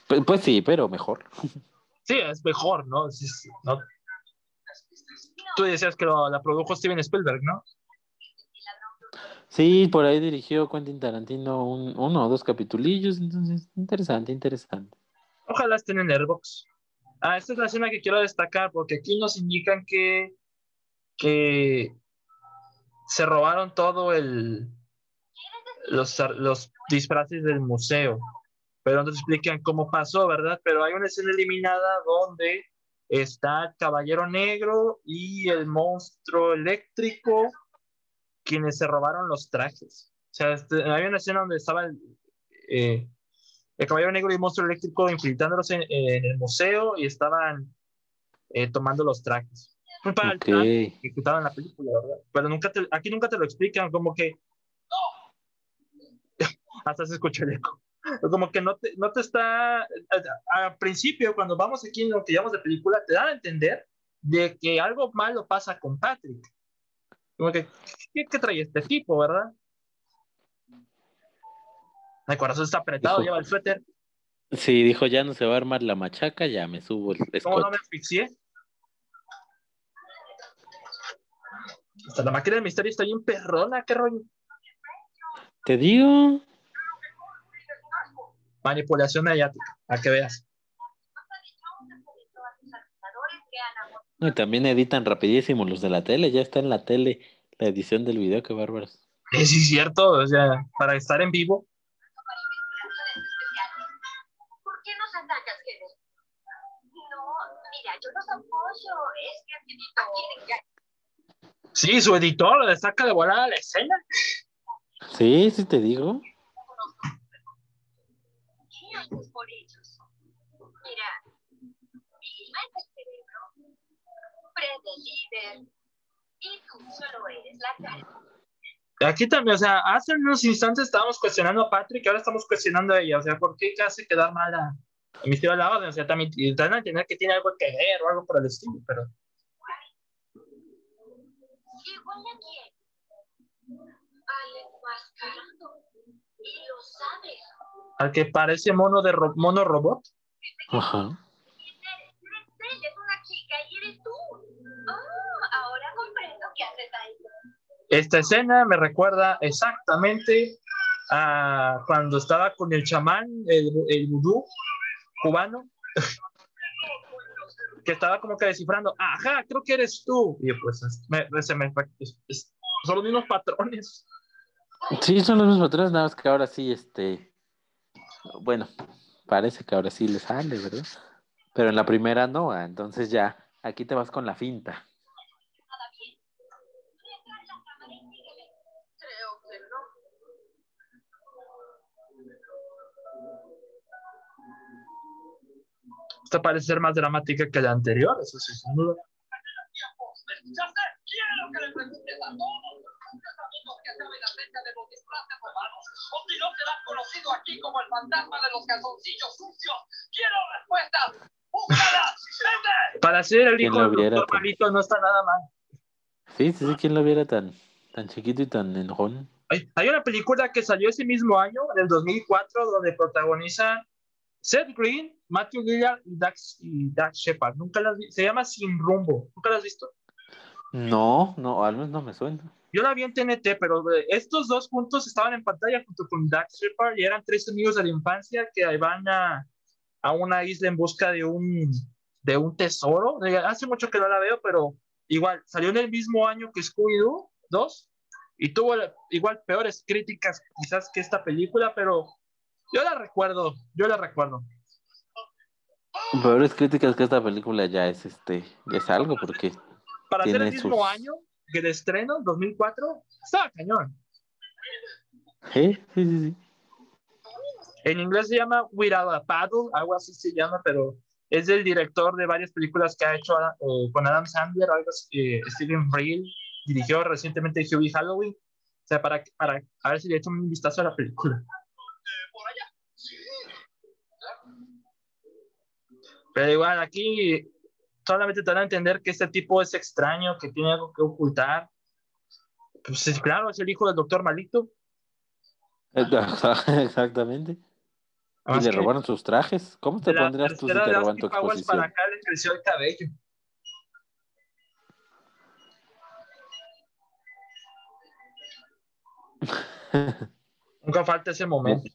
Pues, pues sí, pero mejor. Sí, es mejor, ¿no? Sí, sí, ¿no? Tú decías que lo- la produjo Steven Spielberg, ¿no? Sí, por ahí dirigió Quentin Tarantino un, uno o dos capitulillos, entonces interesante, interesante. Ojalá estén en Airbox. Ah, esta es la escena que quiero destacar porque aquí nos indican que, que se robaron todo el los, los disfraces del museo. Pero no te explican cómo pasó, ¿verdad? Pero hay una escena eliminada donde está Caballero Negro y el monstruo eléctrico, quienes se robaron los trajes. O sea, este, había una escena donde estaba el, eh, el Caballero Negro y el monstruo eléctrico infiltrándolos en, en el museo y estaban eh, tomando los trajes. Fue para el plan que ejecutaban la película, ¿verdad? Pero nunca te- aquí nunca te lo explican, como que. Hasta se escucha el eco. Como que no te, no te está. Al principio, cuando vamos aquí en lo que llamamos de película, te dan a entender de que algo malo pasa con Patrick. Como que, ¿qué, qué trae este tipo, verdad? El corazón está apretado, Hijo. lleva el suéter. Sí, dijo, ya no se va a armar la machaca, ya me subo el ¿Cómo no me escote. asfixié? Hasta la máquina del misterio está bien perrona, qué rollo. Te digo. Manipulación mediática, a que veas. No, y también editan rapidísimo los de la tele, ya está en la tele la edición del video, qué bárbaros. Sí, es cierto, o sea, para estar en vivo. ¿Por qué nos atacas, Heather? No, mira, yo los apoyo. Es que que Sí, su editor le saca de volada la escena. Sí, sí te digo. ¿Qué haces por ellos? Mira, viva el cerebro. Líder. Y tú solo eres la cara. Aquí también, o sea, hace unos instantes estábamos cuestionando a Patrick, ahora estamos cuestionando a ella, o sea, ¿por qué hace quedar mal a, a Misterio de la Orden? O sea, también y dan a entender que tiene algo que ver o algo por el estilo, pero ¿Igual a quién? Al enmascarado. Y lo sabes. al que parece mono de ro- mono robot. Ajá. Ella es una chica y eres tú. Oh, ahora comprendo qué haces ahí. Esta escena me recuerda exactamente a cuando estaba con el chamán, el, el vudú cubano, que estaba como que descifrando, ajá, creo que eres tú. Y pues, se me- son los mismos patrones. Sí, son los mismos tres, nada más que ahora sí, este. Bueno, parece que ahora sí le sale, ¿verdad? Pero en la primera no, ah, entonces ya, aquí te vas con la finta. Esta parece ser más dramática que la anterior, eso sí, sin duda. Ya sé, quiero que le preguntes a todos amigos que saben acerca de los disfraces romanos. O si no serás conocido aquí como el fantasma de los calzoncillos sucios. Quiero respuestas. ¡Búscalas! ¡Vete! Para ser el ¿Quién hijo del doctor pues? no está nada mal. Sí, sí, sí, ¿quién lo viera tan, tan chiquito y tan enojón? Hay, hay una película que salió ese mismo año, en el 2004, donde protagonizan Seth Green, Matthew Lillard y Dax, y Dax Shepard. Nunca las vi- Se llama Sin Rumbo. ¿Nunca la has visto? No, no, al menos no me suena. Yo la vi en TNT, pero eh, estos dos juntos estaban en pantalla junto con Dax Shepard y eran tres amigos de la infancia que van a, a una isla en busca de un, de un tesoro. Hace mucho que no la veo, pero igual salió en el mismo año que Scooby-Doo 2 y tuvo igual peores críticas quizás que esta película, pero yo la recuerdo, yo la recuerdo. Peores críticas que esta película ya es este, ya es algo, porque Para ser el mismo sus- año que el estreno, 2004, estaba cañón. sí, sí, sí, sí. En inglés se llama Without a Paddle, algo así se llama, pero es del director de varias películas que ha hecho eh, con Adam Sandler, algo así, eh, Steven Friel, dirigió recientemente Hubie Halloween. O sea, para, para a ver si le echo un vistazo a la película. Por allá. Pero igual aquí solamente te van a entender que este tipo es extraño, que tiene algo que ocultar. Pues es claro, es el hijo del doctor Malito. Exactamente. Y le robaron sus trajes. ¿Cómo te la pondrías tú si te roban tu Powers para exposición? acá le creció el cabello. Nunca falta ese momento.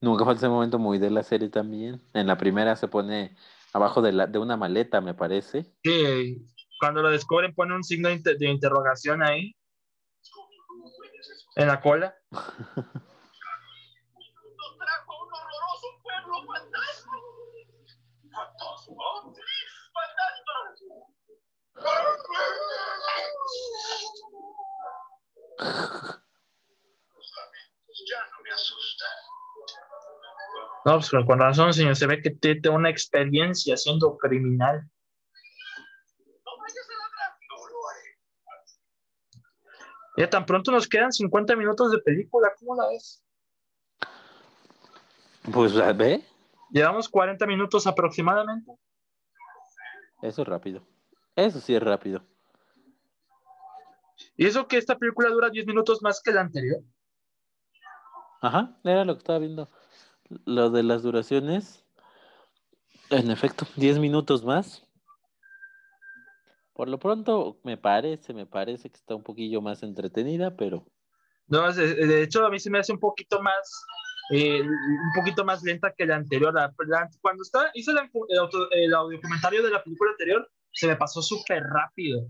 Nunca falta ese momento muy de la serie también. En la primera se pone abajo de, la, de una maleta, me parece. Sí, cuando lo descubren pone un signo de interrogación ahí, en la cola. No, pues con- razón, señor. Se ve que tiene una experiencia siendo criminal. Ya tan pronto nos quedan 50 minutos de película. ¿Cómo la ves? Pues ve, Llevamos 40 minutos aproximadamente. eso es rápido. Eso sí es rápido. Y eso que esta película dura 10 minutos más que la anterior. Ajá, era lo que estaba viendo. Lo de las duraciones. En efecto, 10 minutos más. Por lo pronto, me parece, me parece que está un poquillo más entretenida, pero No, de, hecho, a mí se me hace un poquito más, eh, un poquito más lenta que la anterior. La- la- cuando está, hice la- el, auto- el audio comentario de la película anterior, se me pasó súper rápido.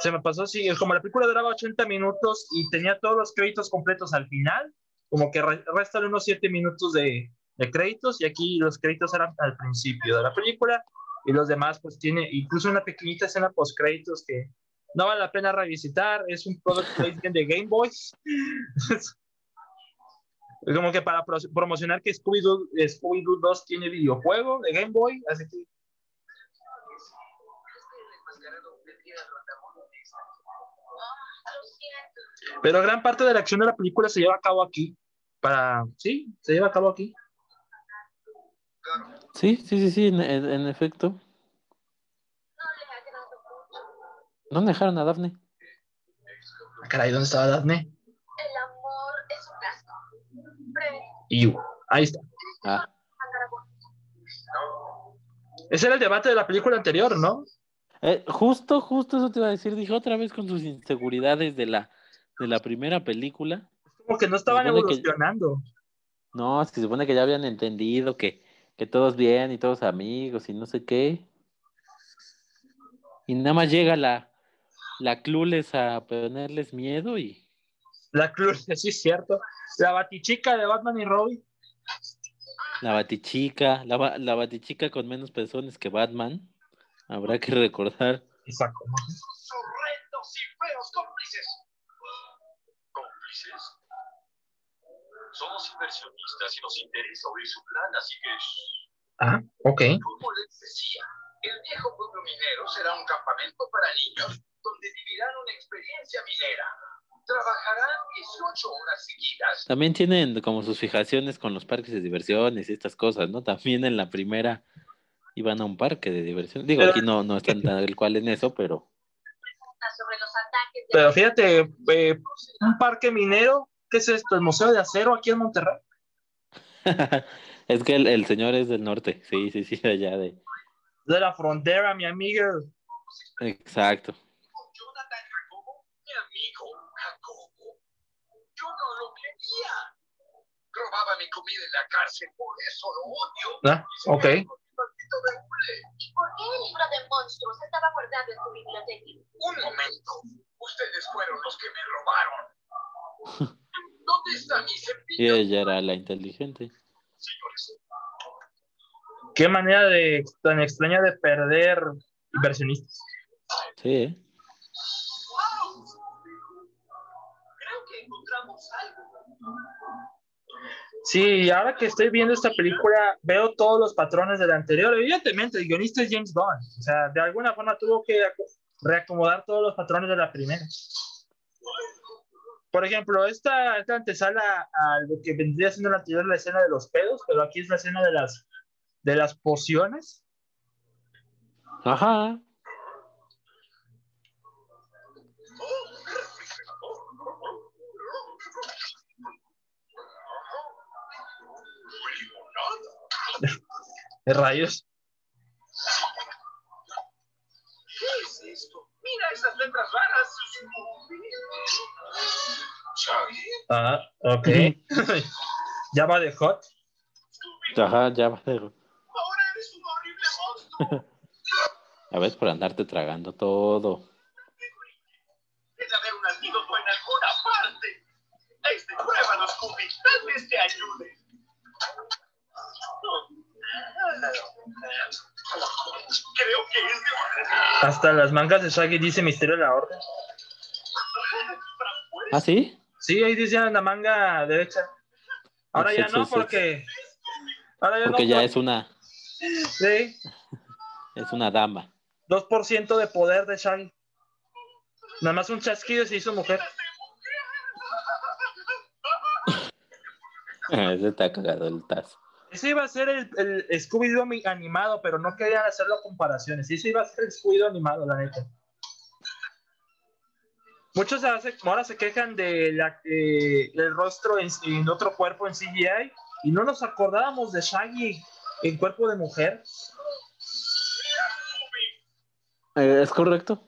Se me pasó así, como la película duraba 80 minutos y tenía todos los créditos completos al final, como que re- restan unos 7 minutos de, de créditos y aquí los créditos eran al principio de la película y los demás pues tiene incluso una pequeñita escena post créditos que no vale la pena revisitar, es un product placement de Game Boys. Como que para pro- promocionar que Scooby-Doo Scooby 2 tiene videojuego de Game Boy, así que pero gran parte de la acción de la película se lleva a cabo aquí. Para, sí, se lleva a cabo aquí. sí, sí, sí, sí, en, en- en efecto. No le agrado mucho. ¿Dónde dejaron a Daphne? Ah, Caray, ¿dónde estaba Daphne? El amor es un. Fred, Y ahí está. Ah, Ese era el debate de la película anterior, ¿no? eh, justo, justo eso te iba a decir. Dije otra vez con sus inseguridades de la, de la primera película. Como que no estaban supone que- evolucionando. No, se supone que ya habían entendido que, que todos bien y todos amigos y no sé qué. Y nada más llega la, la Clueless a ponerles miedo y La cruz, sí es cierto. La batichica de Batman y Robin. la batichica, la, la batichica con menos pezones que Batman. Habrá que recordar. Exacto. Sus horrendos y feos cómplices. ¿Cómplices? Somos inversionistas y nos interesa oír su plan, así que... Ah, ok. Como les decía, el viejo pueblo minero será un campamento para niños donde vivirán una experiencia minera. Trabajarán 18 horas seguidas. También tienen como sus fijaciones con los parques de diversiones y estas cosas, ¿no? También en la primera iban a un parque de diversión. Digo, Pero- aquí no, no están tal cual en eso, pero sobre los ataques de Pero fíjate, eh, un parque minero, ¿qué es esto? ¿El Museo de Acero aquí en Monterrey? es que el, el señor es del norte. Sí, sí, sí, allá de. De la frontera, mi amiga. Exacto. Jonathan Jacobo, mi amigo Jacobo. Yo no lo quería. Robaba mi comida en la cárcel, por eso lo odio. Ah, ok. ¿Por qué el libro de monstruos estaba guardado en tu biblioteca? Un momento. Ustedes fueron los que me robaron. ¿Dónde está mi Y cepillo? ella era la inteligente. Qué manera de tan extraña de perder inversionistas. Sí, ¿eh? creo que encontramos algo. Sí, ahora que estoy viendo esta película, veo todos los patrones de la anterior. Evidentemente, el guionista es James Gunn. O sea, de alguna forma tuvo que aco- reacomodar todos los patrones de la primera. Por ejemplo, esta, esta antesala a lo que vendría siendo la anterior, la escena de los pedos, pero aquí es la escena de las, de las pociones. Ajá. De rayos. ¿Qué es esto? Mira esas letras raras. Ah, ok. ya va de hot. Ajá, ya va de hot. Ahora eres un horrible monstruo. A ver, por andarte tragando todo. Debe haber un antídoto en alguna parte. Este, pruébalo, Scooby. Tal vez te ayude. Creo que es de... Hasta las mangas de Shaggy dice misterio de la orden. ¿Ah, sí? Sí, ahí dice en la manga derecha. Ahora ya Sí, no, sí, porque. Ahora ya Porque no. ya por- es una, Sí, es una dama. 2% de poder de Shaggy. Nada más un chasquido y se hizo mujer. Ese está cagado el tazo. Ese iba a ser el, el Scooby-Doo animado, pero no querían hacerlo comparaciones. Ese iba a ser el Scooby-Doo animado, la neta. Muchos hace- ahora se quejan de la, eh, el rostro en, en otro cuerpo en CGI y no nos acordábamos de Shaggy en cuerpo de mujer. Eh, ¿Es correcto?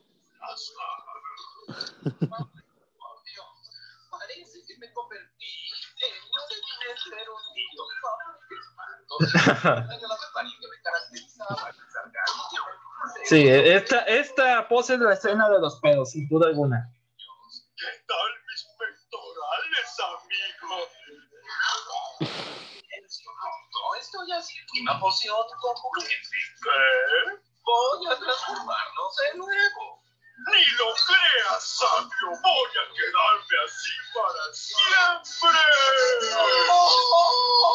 Sí, esta, esta pose es la escena de los pedos, sin duda alguna. ¿Qué tal mis pectorales, amigo? No estoy haciendo una poción como ¿Qué? Voy a transformarnos de nuevo. Ni lo creas, sabio. Voy a quedarme así para siempre.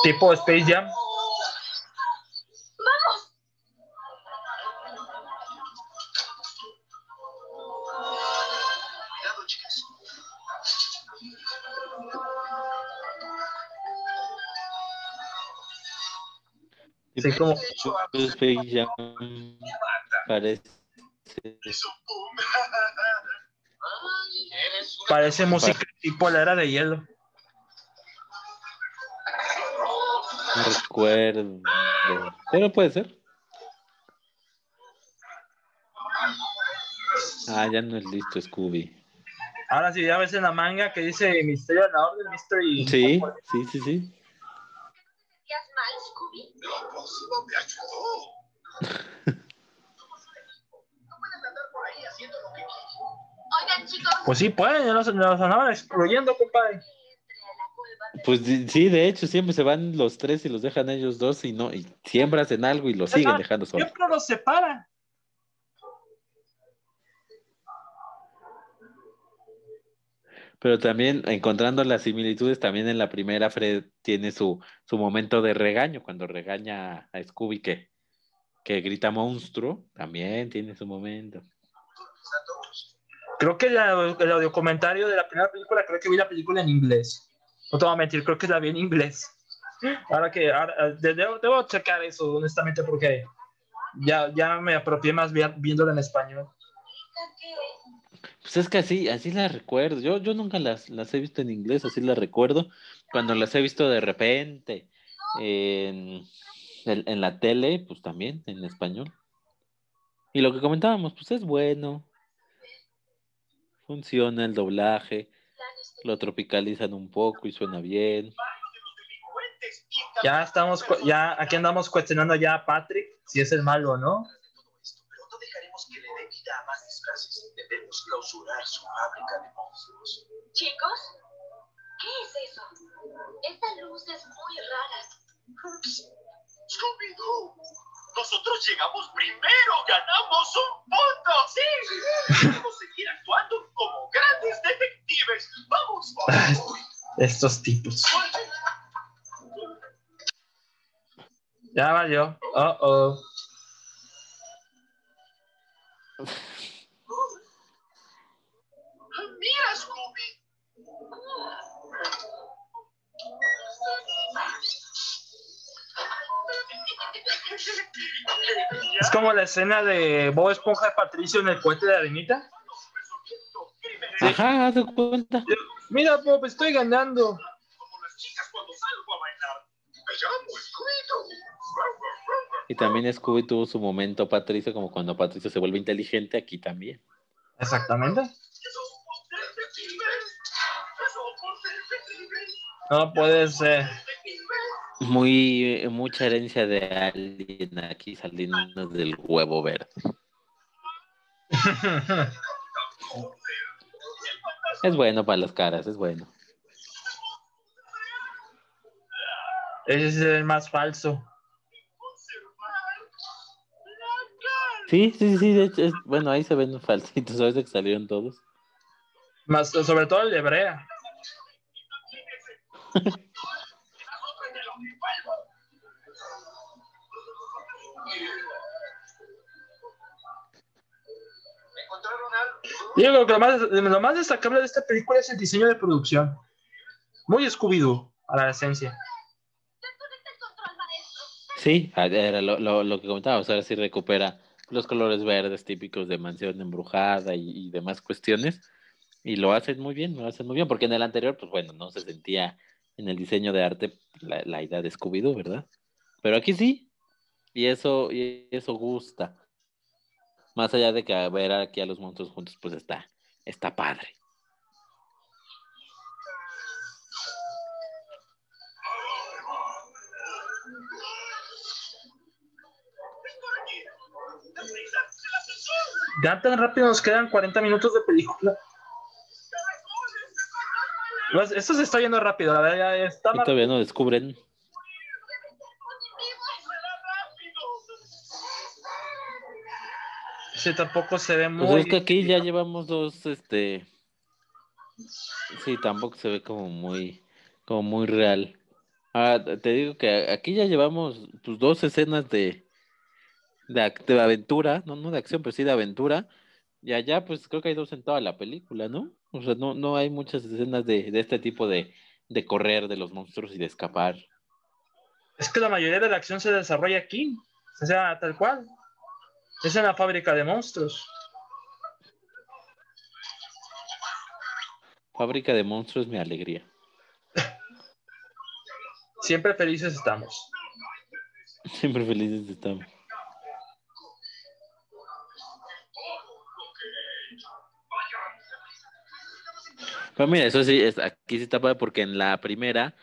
Tipo Space Jam. Sí, como parece. Parece música tipo la era de hielo. No recuerdo. Pero puede ser. Ah, ya no es listo, Scooby. Ahora sí, ya ves en la manga que dice Misterio de la Orden, Mystery. Sí, sí, sí, sí. ¿Qué has mal, Scooby? La próxima me ayudó. No pueden andar por ahí haciendo lo que quieren. Oigan, chicos. Pues sí, pueden, ya los, los andaban excluyendo, compadre. Pues sí, de hecho, siempre se van los tres y los dejan ellos dos y no, y siempre hacen algo y los siguen dejando solos. Siempre los separan. Pero también encontrando las similitudes, también en la primera Fred tiene su, su momento de regaño, cuando regaña a Scooby que, que grita monstruo, también tiene su momento. Creo que la- el audio comentario de la primera película, creo que vi la película en inglés. No te voy a mentir, creo que la vi en inglés. Ahora que ahora, de- debo, debo checar eso, honestamente, porque ya, ya me apropié más vi- viéndola en español. Pues es que así, así las recuerdo. Yo, yo nunca las, las he visto en inglés, así las recuerdo. Cuando las he visto de repente en, en, en la tele, pues también en español. Y lo que comentábamos, pues es bueno. Funciona el doblaje, lo tropicalizan un poco y suena bien. Ya estamos, ya aquí andamos cuestionando ya a Patrick si es el malo o no. de todo esto, pero no dejaremos que le dé vida a más disfraces. Debemos clausurar su fábrica de monstruos. Chicos, ¿qué es eso? Esta luz es muy rara. Ups. Scooby-Doo. Nosotros llegamos primero, ganamos un punto, sí. Debemos seguir actuando como grandes detectives. Vamos, vamos. Estos tipos. Ya valió. Oh, oh. Mira, Scooby. Es como la escena de Bob Esponja y Patricio en el cohete de arenita. Ajá, haz de cuenta. Mira, Bob, estoy ganando. Como las chicas cuando salgo a bailar. Me llamo Scooby-Doo. Y también Scooby tuvo su momento Patricio, como cuando Patricio se vuelve inteligente, aquí también. Exactamente. No puede ser. Muy, mucha herencia de alguien aquí saliendo del huevo verde. Es bueno para las caras, es bueno. Ese es el más falso. Sí, sí, sí, de hecho, es- bueno, ahí se ven falsitos, a veces que salieron todos. Más, sobre todo el de Brea. Yo creo que lo más, destacable de esta película es el diseño de producción. Muy Scooby-Doo, a la esencia. Sí, ah, era lo, lo, lo que comentábamos, ahora sí recupera los colores verdes típicos de mansión embrujada y, y demás cuestiones. Y lo hacen muy bien, lo hacen muy bien, porque en el anterior, pues bueno, no se sentía en el diseño de arte la, idea de Scooby-Doo, ¿verdad? Pero aquí sí, y eso, y eso gusta. Más allá de que ver aquí a los monstruos juntos, pues está, está padre. Ya tan rápido nos quedan 40 minutos de película. Esto se está yendo rápido, la verdad, ya está Y todavía no descubren. Sí, tampoco se ve muy. Pues es que aquí ya llevamos dos, este. Sí, tampoco se ve como muy, como muy real. Ah, te digo que aquí ya llevamos pues, dos escenas de, de, de aventura, no, no de acción, pero sí de aventura. Y allá, pues creo que hay dos en toda la película, ¿no? O sea, no, no hay muchas escenas de, de este tipo de, de correr de los monstruos y de escapar. Es que la mayoría de la acción se desarrolla aquí. O sea, tal cual. Es en la fábrica de monstruos. Fábrica de monstruos, mi alegría. Siempre felices estamos. Siempre felices estamos. Pero mira, eso sí, es, aquí sí está padre porque en la primera,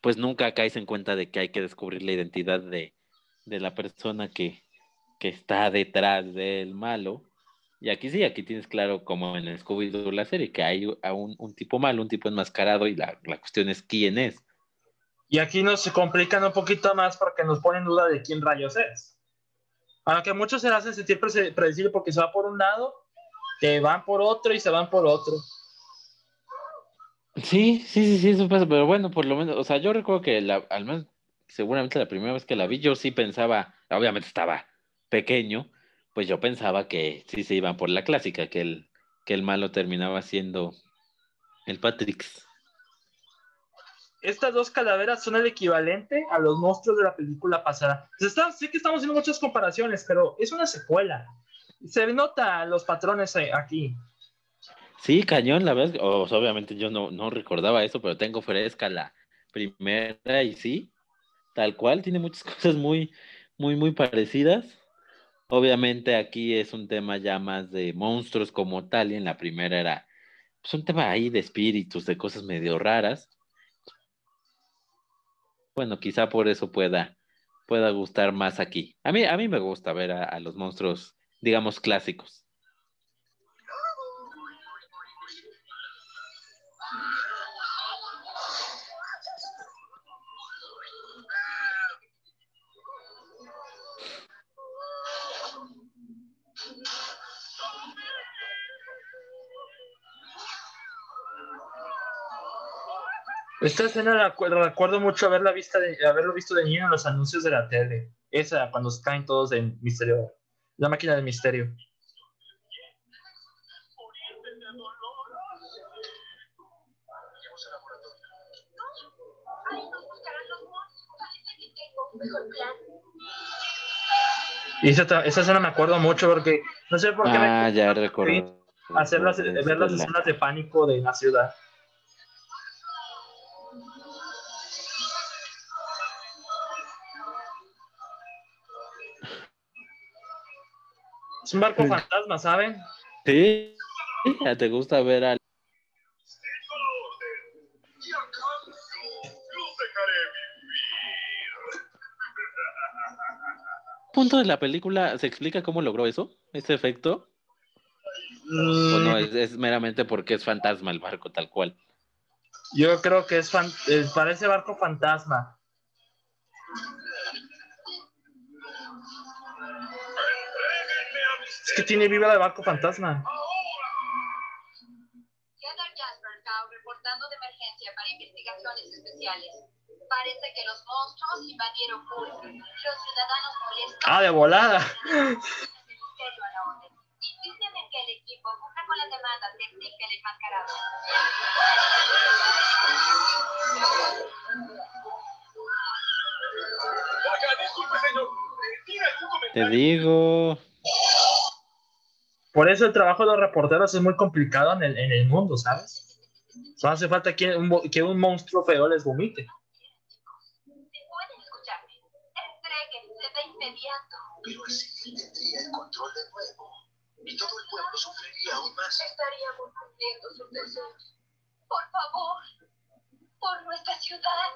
pues nunca caes en cuenta de que hay que descubrir la identidad de, de la persona que, que está detrás del malo. Y aquí sí, aquí tienes claro, como en Scooby-Doo la serie, que hay a un, un tipo malo, un tipo enmascarado, y la, la cuestión es quién es. Y aquí nos complican un poquito más porque nos ponen duda de quién rayos es. Aunque muchos se hacen sentir predecible porque se va por un lado, que van por otro y se van por otro. Sí, sí, sí, sí, eso pasa, pero bueno, por lo menos, o sea, yo recuerdo que la, al menos, seguramente la primera vez que la vi, yo sí pensaba, obviamente estaba pequeño, pues yo pensaba que sí se iban por la clásica, que el, que el malo terminaba siendo el Patrix. Estas dos calaveras son el equivalente a los monstruos de la película pasada. Se está- sé que estamos haciendo muchas comparaciones, pero es una secuela. Se nota los patrones eh, aquí. Sí, cañón, la verdad, es que- o sea, obviamente yo no, no recordaba eso, pero tengo fresca la primera y sí, tal cual, tiene muchas cosas muy, muy, muy parecidas. Obviamente aquí es un tema ya más de monstruos como tal, y en la primera era pues, un tema ahí de espíritus, de cosas medio raras. Bueno, quizá por eso pueda, pueda gustar más aquí. A mí, a mí me gusta ver a los monstruos, digamos, clásicos. Esta escena la recuerdo mucho haberla vista de, haberlo visto de niño en los anuncios de la tele. Esa, cuando caen todos en misterio. La máquina del misterio. Mejor plan. Y esa, esa escena me acuerdo mucho porque no sé por qué me Ah, ya recuerdo. hacer las, ver las Este, la- escenas de pánico de la ciudad. Es un barco fantasma, ¿saben? Sí, ya te gusta ver al... Punto de la película se explica cómo logró eso, ese efecto? ¿O no? Es, es meramente porque es fantasma el barco tal cual. Yo creo que es fan- eh, parece barco fantasma. Que tiene viva de barco fantasma. Heather Jasper Cow reportando de emergencia para investigaciones especiales. Parece que los monstruos invadieron Pulse. Los ciudadanos molestan. Ah, de volada. el misterio a la orden. Insisten en que el equipo cumpla con las demandas de Steve el enmascarado. Oiga, disculpe, señor. Eh, ¿Tiene algún Te digo. Por eso el trabajo de los reporteros es muy complicado en el, en el mundo, ¿sabes? Solo hace falta que un, que un monstruo feo les vomite. Si pueden escucharme, entréguense de inmediato. Pero así tendría el control de nuevo. Y todo el pueblo sufriría aún más. Estaríamos cumpliendo sus deseos. Por favor, por nuestra ciudad.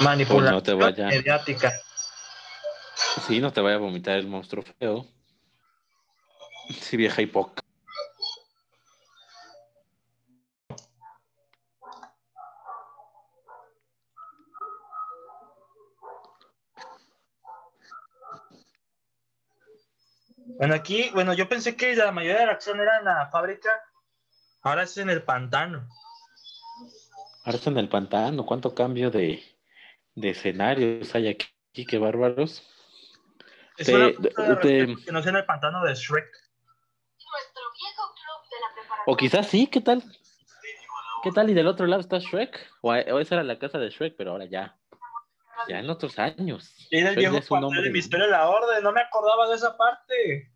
Manipulación no te vaya. mediática. Sí, no te vaya a vomitar el monstruo feo. Sí, vieja y poca. Bueno, aquí, bueno, yo pensé que la mayoría de la acción era en la fábrica, ahora es en el pantano. Ahora está en el pantano. ¿Cuánto cambio de, de escenarios hay aquí? Qué bárbaros. Es Te- una falta de te- respeto que no sea en el pantano de Shrek. Nuestro viejo club de la preparación. O quizás sí, ¿qué tal? ¿Qué tal? Y del otro lado está Shrek. O, o esa era la casa de Shrek, pero ahora ya. Ya en otros años. Era el viejo de de- Misterio de la Orden, no me acordaba de esa parte.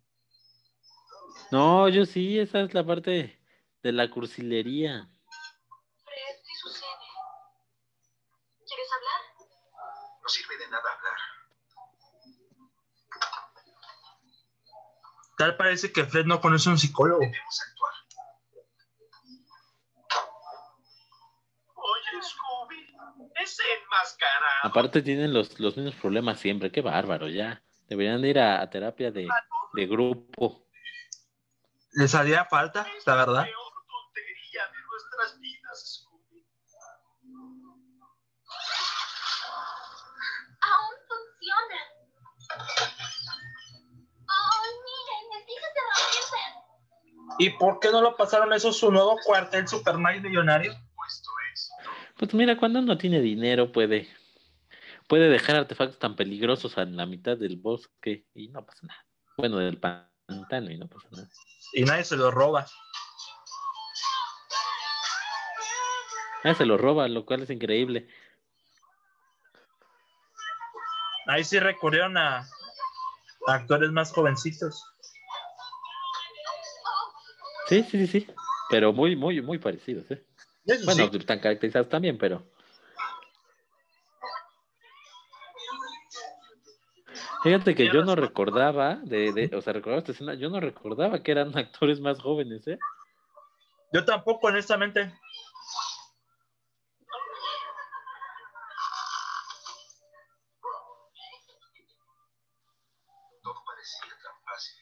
No, yo sí, esa es la parte de la cursilería. Fred, ¿qué sucede? ¿Quieres hablar? No sirve de nada hablar. Tal parece que Fred no conoce a un psicólogo. Debemos actuar. Oye, Aparte tienen los, los mismos problemas siempre. Qué bárbaro, ya. Deberían de ir a, a terapia de, de grupo. ¿Les haría falta, Es la verdad? peor tontería de nuestras vidas, Scooby. Aún funciona. ¿Y por qué no lo pasaron eso a su nuevo cuartel Super Night Millonario? Pues mira, cuando uno tiene dinero puede, puede dejar artefactos tan peligrosos en la mitad del bosque y no pasa nada. Bueno, del pantano y no pasa nada. Y nadie se lo roba. Ah, se lo roba, lo cual es increíble. Ahí sí recurrieron a, a actores más jovencitos. Sí, sí, sí, sí. Pero muy, muy, muy parecidos, ¿eh? Eso Bueno, sí. están caracterizados también, pero. Fíjate que yo no recordaba, de, de, o sea, recordaba esta escena, yo no recordaba que eran actores más jóvenes, ¿eh? Yo tampoco, honestamente. Todo parecía tan fácil.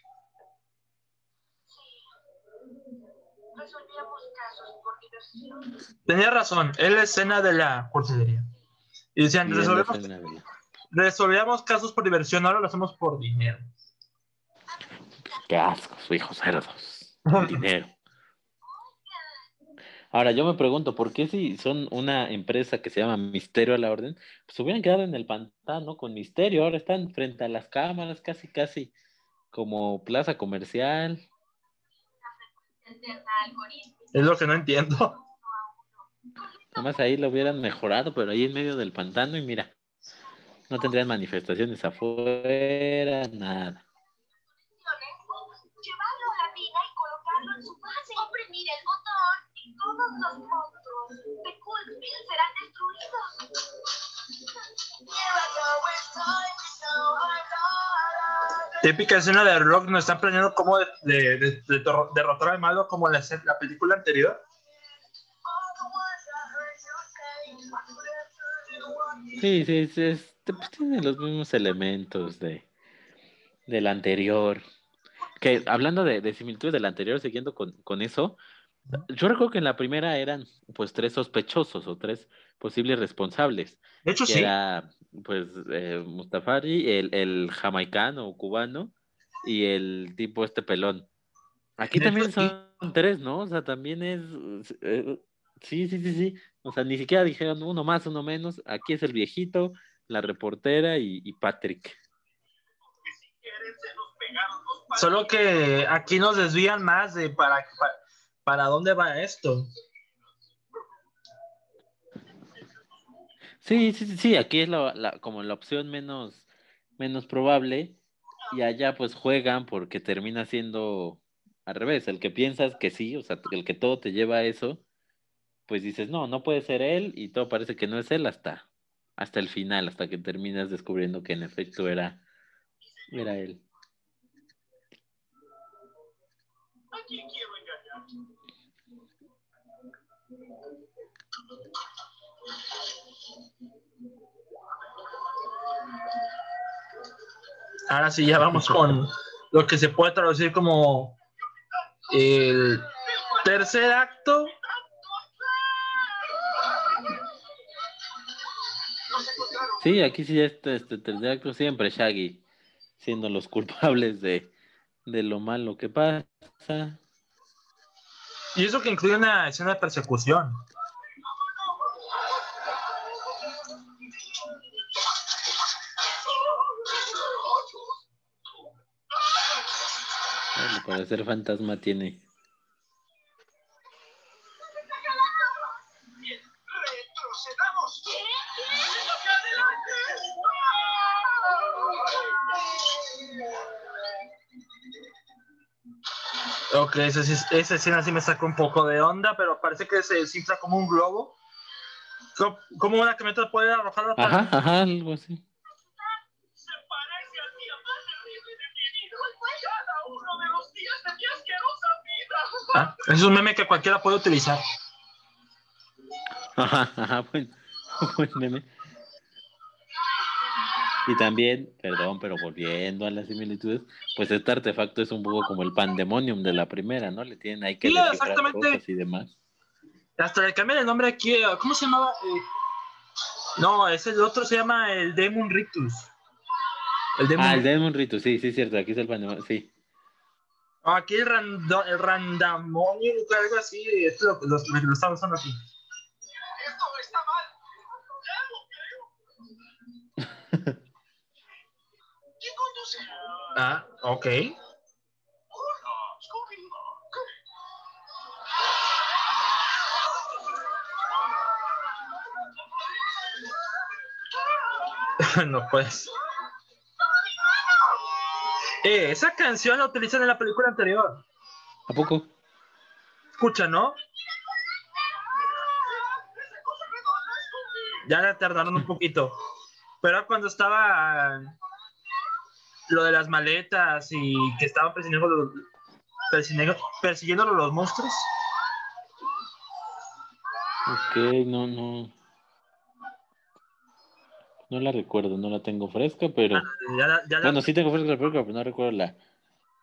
Resolvíamos casos por diversión. Tenía razón, es la escena de la cursilería. Y decían, resolvemos, resolvíamos casos por diversión, ahora lo hacemos por dinero. Qué asco, su hijo cerdos. Dinero. Ahora, yo me pregunto, ¿por qué si son una empresa que se llama Misterio a la Orden, pues se hubieran quedado en el pantano con Misterio? Ahora están frente a las cámaras, casi, casi como plaza comercial. Eterna algoritmo. Es lo que no entiendo. Nomás ahí lo hubieran mejorado, pero ahí en medio del pantano y mira, no tendrían manifestaciones afuera, nada. Llevarlo a la mina y colocarlo en su base. Oprimir el botón y todos los monstruos de Coolsville serán destruidos. Típica escena de Rock, nos están planeando cómo de, de- de- derrotar al malo como la, la película anterior. Sí, sí, sí, es- pues tiene los mismos elementos de del anterior. Que hablando de, de similitudes del anterior, siguiendo con, con eso, yo recuerdo que en la primera eran pues tres sospechosos o tres posibles responsables. De hecho, que sí. era pues eh, Mustafari, el, el jamaicano o cubano y el tipo este pelón. Aquí De también hecho, sí. son tres, ¿no? O sea, también es... eh, sí, sí, sí, sí. O sea, ni siquiera dijeron uno más, uno menos. Aquí es el viejito, la reportera y, y Patrick. Solo que aquí nos desvían más de para, para, para dónde va esto. Sí, sí, sí, aquí es la, la- como la opción menos, menos probable y allá pues juegan porque termina siendo al revés, el que piensas que sí, o sea, el que todo te lleva a eso, pues dices, no, no puede ser él y todo parece que no es él hasta, hasta el final, hasta que terminas descubriendo que en efecto era, era él. Ahora sí, ya vamos con lo que se puede traducir como el tercer acto. Sí, aquí sí este, este tercer acto siempre Shaggy siendo los culpables de, de lo malo que pasa. Y eso que incluye una escena de persecución. Al parecer fantasma tiene. Ok, esa, esa escena sí me sacó un poco de onda, pero parece que se desinfla como un globo. Co- Como una camioneta puede arrojar la Ajá, ajá, algo así. Se parece al día más terrible de mi vida. Cada uno de los días de mi asquerosa vida. Ah, Es un meme que cualquiera puede utilizar. Ajá, ajá, buen, buen meme. Y también, perdón, pero volviendo a las similitudes, pues este artefacto es un poco como el pandemonium de la primera, ¿no? Le tienen ahí que Sí, exactamente. cosas y demás. Hasta le cambian el nombre aquí. eh, ¿Cómo se llamaba? Eh, no, ese el otro se llama el Demon Rictus. El Demon Ah, el Demon Ritus, sí, sí, cierto, aquí es el pandemonium, sí. Aquí el, rando, el Randamonium, algo así. Esto lo, lo, lo, lo estamos usando aquí. Esto está mal. Ya lo creo. ¿Quién conduce? Ah, ok. No puedes. Eh, esa canción la utilizan en la película anterior. ¿A poco? Escucha, ¿no? Ya la tardaron un poquito. Pero cuando estaba lo de las maletas y que estaban persiguiendo los, persiguiendo, persiguiendo los monstruos. Ok, no, no. No la recuerdo, no la tengo fresca, pero. Ya la- ya la- Bueno, sí tengo fresca la película, pero no recuerdo la,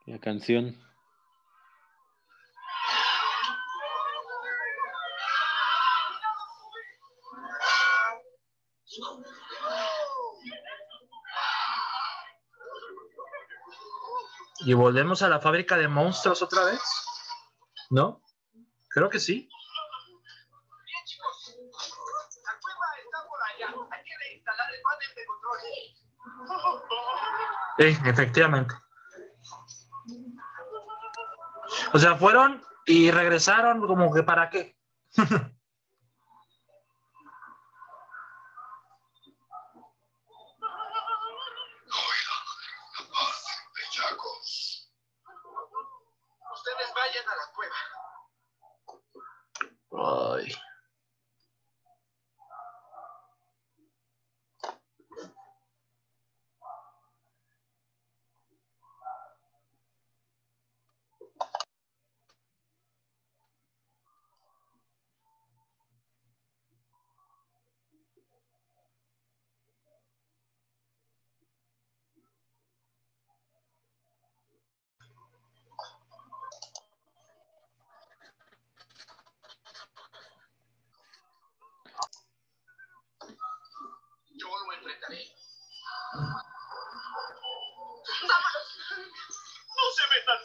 la canción. Y volvemos a la fábrica de monstruos otra vez. ¿No? Creo que sí. Bien, chicos. La cueva está por allá. Hay que reinstalar el panel de control. Eh, efectivamente. O sea, fueron y regresaron como que para qué.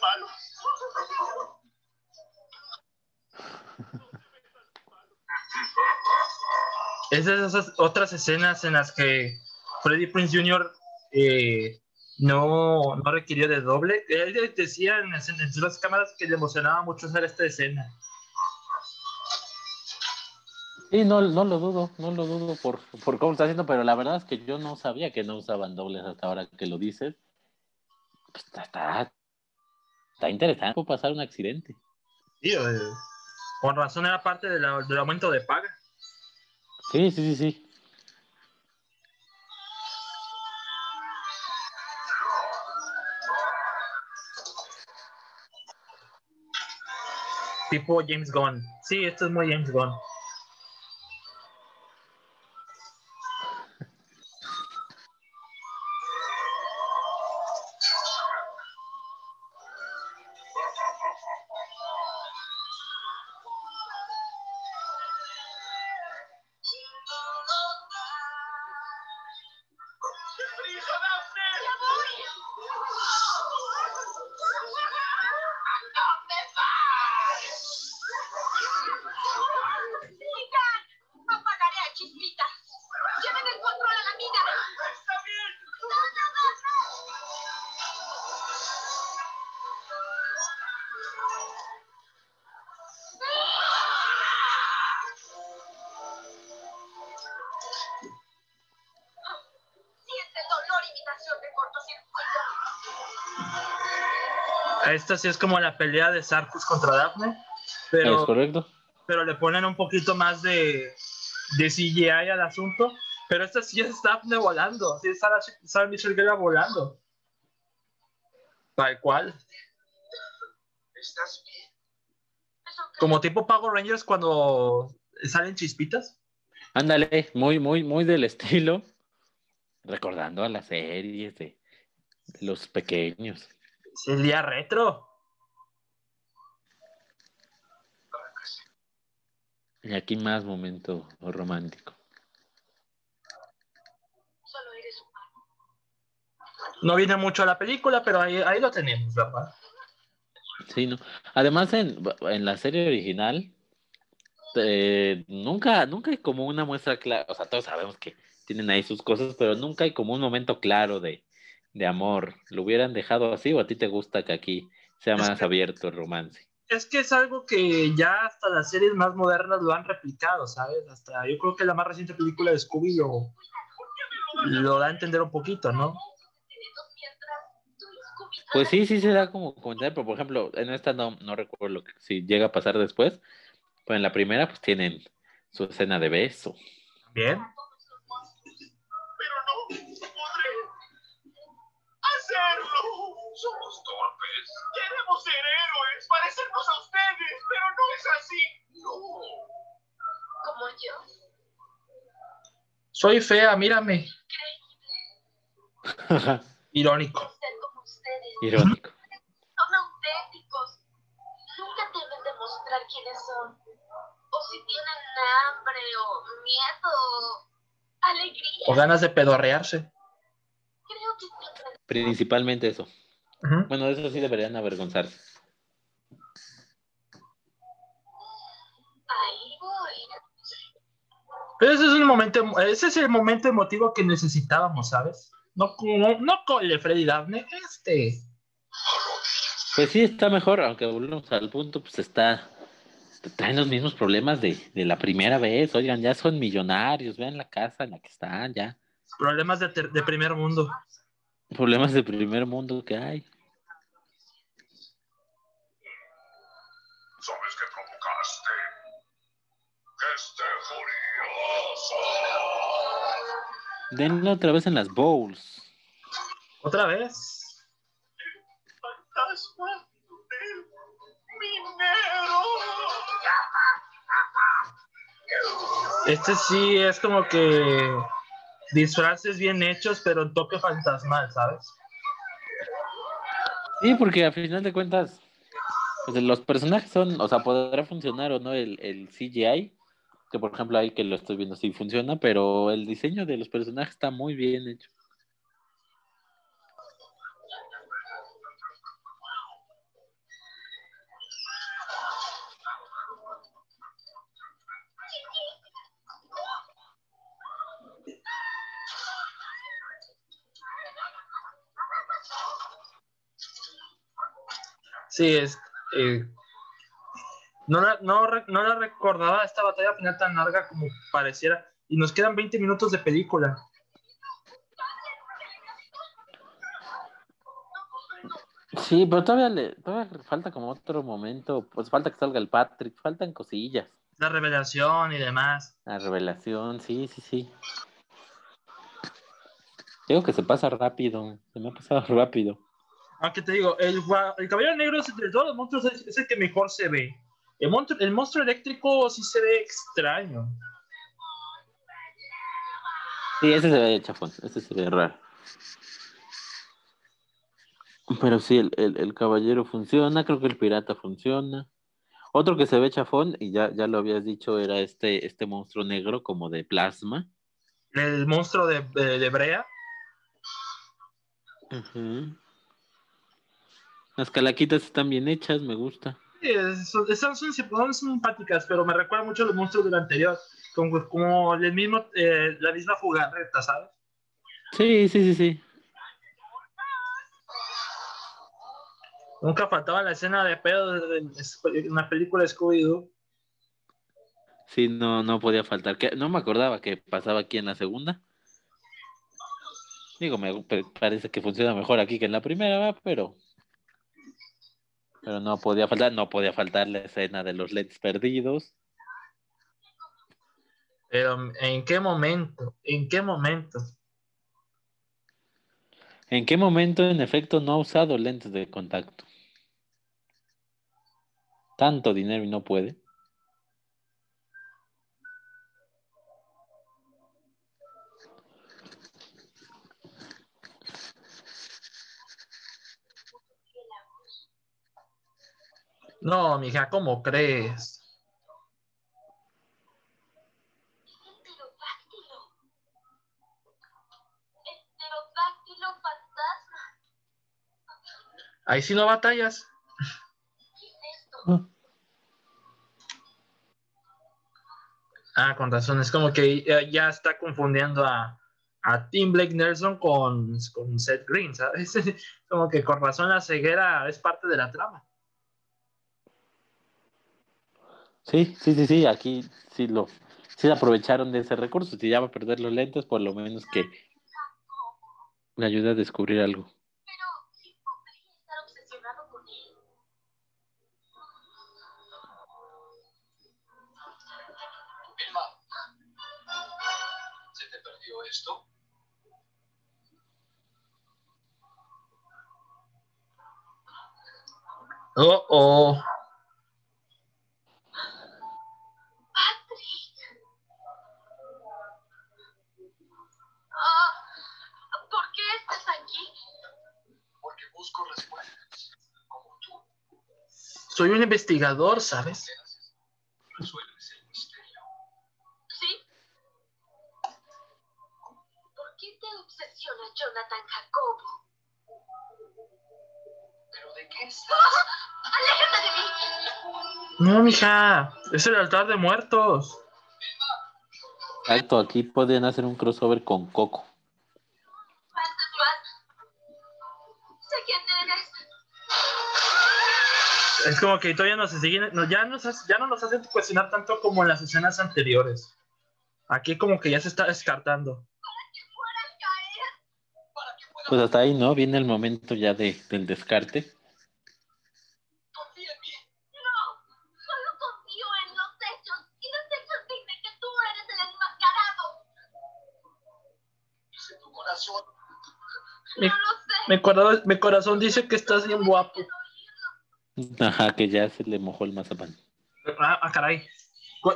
palo. es de esas otras escenas en las que Freddy Prince Jr. Eh, no, no requirió de doble. Él decía en, en sus cámaras que le emocionaba mucho hacer esta escena. Y no, no lo dudo, no lo dudo por, por cómo está haciendo, pero la verdad es que yo no sabía que no usaban dobles hasta ahora que lo dices. Pues está, está, está interesante puede pasar un accidente. Sí, eh, con razón era parte de la- del aumento de paga. Sí, sí, sí, sí. Tipo James Gunn. Sí, esto es muy James Gunn. Esta sí es como la pelea de Sarkus contra Daphne. ¿Es Pero, correcto? pero le ponen un poquito más de, de CGI al asunto. Pero esta sí es Daphne volando. Sí es Sarah, Sarah Michelle Gellar volando. Tal cual. ¿Estás bien? Como tipo Power Rangers cuando salen chispitas. Ándale, muy, muy, muy del estilo. Recordando a las series de los pequeños. Es el día retro. Y aquí más momento romántico. Solo eres humano. No viene mucho a la película, pero ahí, ahí lo tenemos, ¿verdad? Sí, ¿no? Además, en, en la serie original, eh, nunca, nunca hay como una muestra clara, o sea, todos sabemos que tienen ahí sus cosas, pero nunca hay como un momento claro de, de amor. ¿Lo hubieran dejado así o a ti te gusta que aquí sea Es más que- abierto el romance? Es que es algo que ya hasta las series más modernas lo han replicado, ¿sabes? Hasta yo creo que la más reciente película de Scooby lo, lo da a entender un poquito, ¿no? Pues sí, sí se da como comentario, pero por ejemplo, en esta no, no recuerdo lo que, si llega a pasar después, pero en la primera pues tienen su escena de beso. Bien. Pero no podré hacerlo. Somos torpes. Queremos ser héroes, parecernos a ustedes, pero no es así. No. como yo. Soy fea, mírame. Irónico. Irónico. Son auténticos. Nunca deben demostrar quiénes son. O si tienen hambre o miedo o alegría. O ganas de pedorrearse. Creo que siempre Principalmente eso. Ujú. Bueno, eso sí deberían avergonzarse. ahí voy. Pero ese es un momento, ese es el momento emotivo que necesitábamos, ¿sabes? No no con el Freddy Daphne, este. Pues sí, está mejor, aunque volvemos al punto, pues está. Traen los mismos problemas de, de la primera vez. Oigan, ya son millonarios, vean la casa en la que están, ya. Problemas de, de primer mundo. Problemas de primer mundo que hay. Denle otra vez en las bowls. ¿Otra vez? Fantasma del minero. Este sí es como que disfraces bien hechos, pero en toque fantasmal, ¿sabes? Sí, porque a final de cuentas, pues los personajes son, o sea, podrá funcionar o no el, el CGI, que por ejemplo ahí que lo estoy viendo sí funciona, pero el diseño de los personajes está muy bien hecho. Sí, es, eh, no, la, no, no la recordaba esta batalla final tan larga como pareciera. Y nos quedan 20 minutos de película. Sí, pero todavía le todavía falta como otro momento. Pues falta que salga el Patrick, faltan cosillas. La revelación y demás. La revelación, sí, sí, sí. Digo que se pasa rápido, se me ha pasado rápido. Aunque te digo, el, el caballero negro es de todos los monstruos es, es el que mejor se ve. El monstruo, el monstruo eléctrico sí se ve extraño. Sí, ese se ve chafón, ese se ve raro. Pero sí, el, el, el caballero funciona, creo que el pirata funciona. Otro que se ve chafón, y ya, ya lo habías dicho, era este, este monstruo negro como de plasma. El monstruo de, de, de Brea. Ujú. Las calaquitas están bien hechas, me gusta. Son, son, simpáticas, pero me recuerda mucho a los monstruos del anterior. Como, como el mismo, eh, la misma jugarreta, ¿sabes? Sí, sí, sí, sí. Nunca faltaba la escena de pedo de una película de Scooby-Doo. Sí, no, no podía faltar. Que, no me acordaba que pasaba aquí en la segunda. Digo, me parece que funciona mejor aquí que en la primera, ¿va? pero pero no podía faltar, no podía faltar la escena de los leds perdidos. Pero, ¿en qué momento? ¿En qué momento? ¿En qué momento, en efecto, no ha usado lentes de contacto? Tanto dinero y no puede. No, mija, ¿cómo crees? Ahí sí no batallas. Ah, con razón, es como que ya, ya está confundiendo a, a Tim Blake Nelson con, con Seth Green, ¿sabes? Como que con razón la ceguera es parte de la trama. Sí, sí, sí, sí, aquí sí lo, sí aprovecharon de ese recurso. Si ya va a perder los lentes, por lo menos que le ayude a descubrir algo. Pero ¿quién podría estar obsesionado con él? ¿se te perdió esto? Oh, oh. Busco respuestas, como tú. Soy un investigador, ¿sabes? Resuelves el misterio. ¿Sí? ¿Por qué te obsesiona Jonathan Jacobo? ¿Pero de qué estás? ¡Aléjate de mí! No, mija, es el altar de muertos. Exacto, aquí podrían hacer un crossover con Coco. Es como que todavía nos siguen, no, ya, nos, ya no nos hacen cuestionar tanto como en las escenas anteriores. Aquí como que ya se está descartando. Puedas caer. Para que pueda Pues hasta ahí, ¿no? Viene el momento ya de, del descarte. confía en mí. No, solo confío en los hechos y los hechos dicen que tú eres el enmascarado. Dice tu corazón. Mi, No lo sé. mi corazón, mi corazón dice que estás bien guapo. Ajá, que ya se le mojó el mazapán. Ah, ah, caray.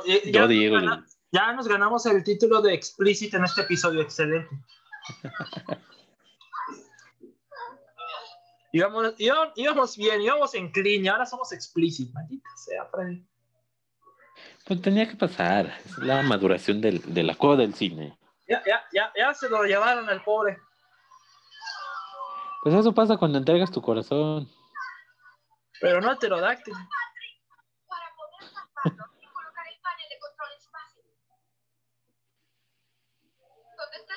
Eh, Yo ya, nos digo, gana- ya nos ganamos el título de explícit en este episodio. Excelente. íbamos, íbamos, íbamos bien, íbamos en clean y ahora somos explícit. Maldita sea, Freddy. Pues tenía que pasar. Es la maduración del, de la cueva del cine. Ya, ya, ya, ya se lo llevaron al pobre. Pues eso pasa cuando entregas tu corazón. Pero no pterodáctilo. Para poder zafarlo y colocar el panel de control en su base. ¿Dónde está?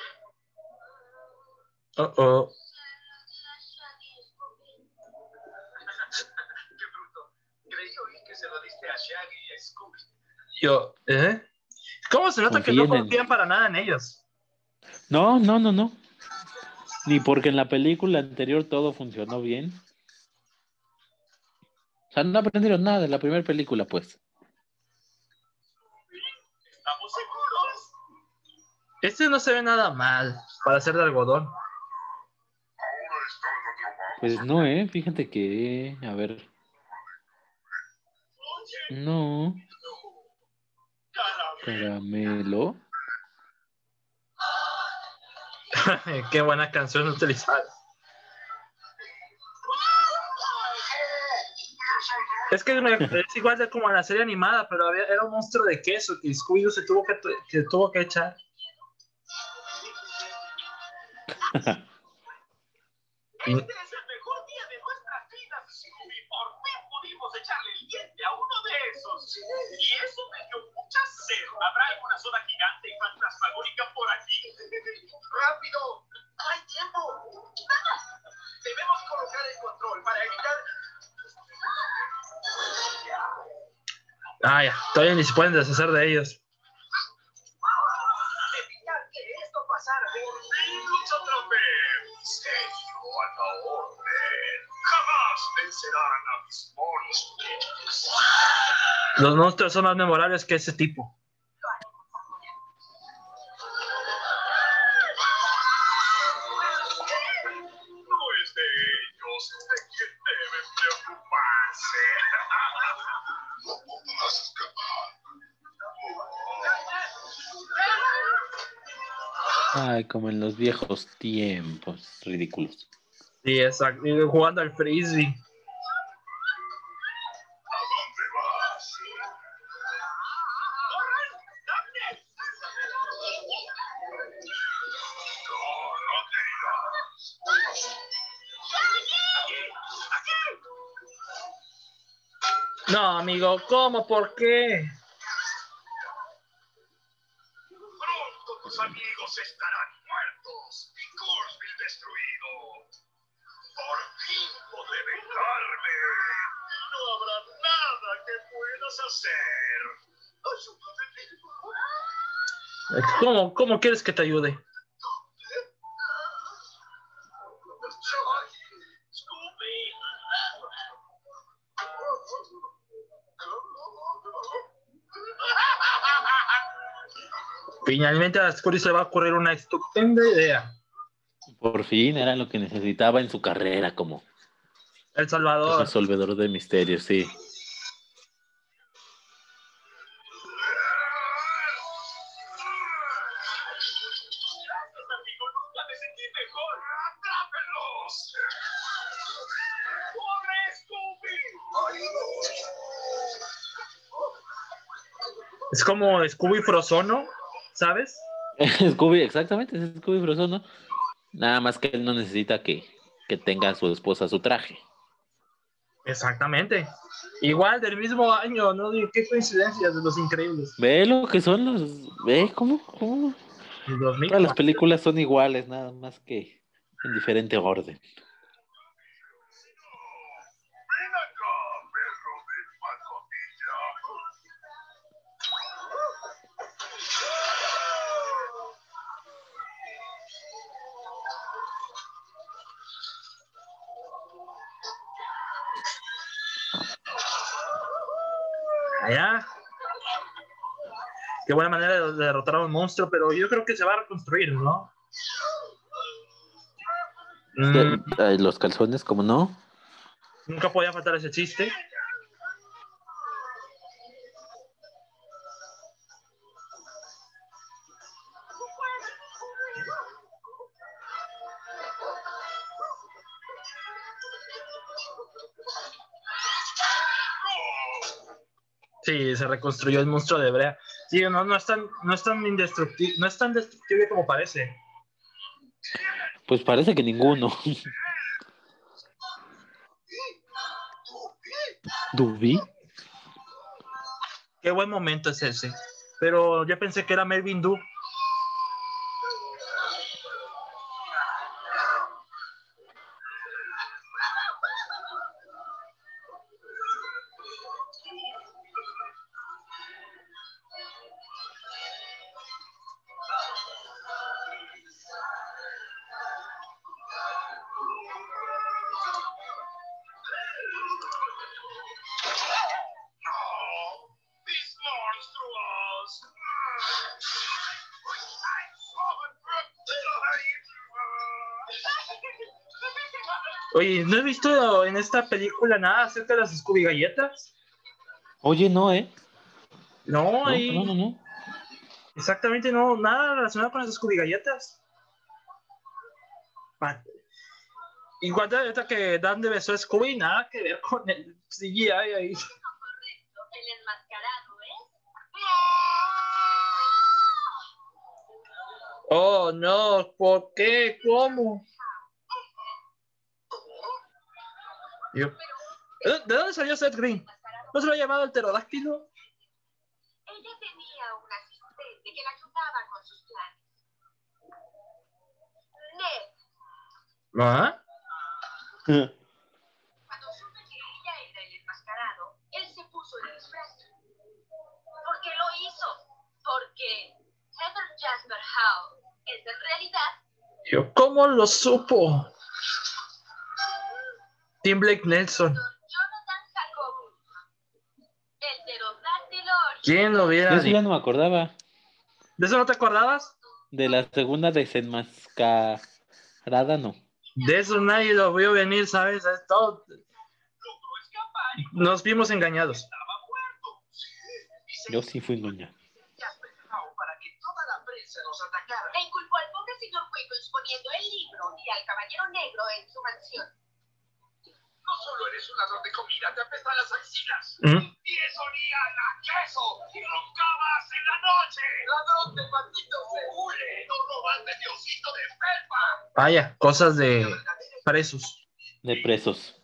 Oh, oh. Shaggy y a Scooby. Yo, ¿eh? ¿Cómo se nota que no Confíen en- confían para nada en ellos? No, no, no, no. Ni porque en la película anterior todo funcionó bien. O sea, no aprendieron nada de la primera película, pues. ¿Estamos seguros? Este no se ve nada mal para ser de algodón. Pues no, ¿eh? Fíjate que... A ver. No. Caramelo. Qué buena canción utilizada. Es que me- es igual de como en la serie animada, pero había, era un monstruo de queso que Scooby se tuvo que, que tuvo que echar. Este es el mejor día de nuestras vidas, Scooby. Por fin pudimos echarle el diente a uno de esos. Y eso me dio mucha sed. ¿Habrá alguna soda gigante y fantasmagórica por aquí? ¡Rápido! ¡No hay tiempo! Debemos colocar el control para evitar... Ah, ya, todavía ni se pueden deshacer de ellos. Los monstruos son más memorables que ese tipo. Ay, como en los viejos tiempos. Ridículos. Sí, exacto. Jugando al frisbee. No, amigo, ¿cómo? ¿Por qué? Pronto amigos estarán muertos y Kurzville destruido. Por fin podré vengarme. No habrá nada que puedas hacer. Ayúdame. ¿Cómo, cómo quieres que te ayude? Finalmente a Scooby se va a ocurrir una estupenda idea. Por fin era lo que necesitaba en su carrera como El Salvador. resolvedor de misterios, sí. Amigo, nunca me sentí mejor. ¡Atrápenlos! ¡Corre, Scooby! Es como Scooby Frozono, ¿sabes? Scooby, exactamente, es Scooby Frozono. Nada más que él no necesita que, que tenga a su esposa su traje. Exactamente. Igual del mismo año, ¿no? Qué coincidencias de los increíbles. Ve lo que son los. Ve cómo, cómo. El 2000. Todas las películas son iguales, nada más que en diferente orden. Qué buena manera de de derrotar a un monstruo, pero yo creo que se va a reconstruir, ¿no? Mm, Los calzones, como no. nunca podía faltar ese chiste. Sí, se reconstruyó el monstruo de Brea. Sí, no, no es tan, no es tan indestructible, no es tan destructible como parece. Pues parece que ninguno. ¿Dubi? Qué buen momento es ese. Pero yo pensé que era Melvin Du. Oye, ¿no he visto en esta película nada acerca de las Scooby galletas? Oye, no, ¿eh? No, No, ahí- no, no, no. exactamente no, nada relacionado con las Scooby galletas. Igual de ahorita que Dan de besó a Scooby, nada que ver con el CGI ahí. Correcto, el enmascarado es. Oh, no, ¿por qué? ¿Cómo? Yo- ¿De de dónde salió Seth Green? ¿No se lo ha llamado el pterodáctilo? Ella tenía un asistente que la ayudaba con sus planes. Ned, ¿Ah? cuando supe que ella era el enmascarado, él se puso el disfraz. ¿Por qué lo hizo? Porque Heather Jasper Howe es en realidad Yo, ¿cómo lo supo? Tim Blake Nelson. ¿Quién lo De hubiera eso ya no me acordaba. ¿De eso no te acordabas? De la segunda desenmascarada, no. De eso nadie lo vio venir, ¿sabes? Es todo- Nos vimos engañados. Yo sí fui engañado. E inculpó al pobre señor Wiggles poniendo el libro y al caballero negro en su mansión. No solo eres un ladrón de comida, te apestan las axilas. ¿Mm? Y eso olía a queso. Y roncabas en la noche. Ladrón de patitos de hule. No robaste diosito de felpa. Vaya, cosas de presos. De presos.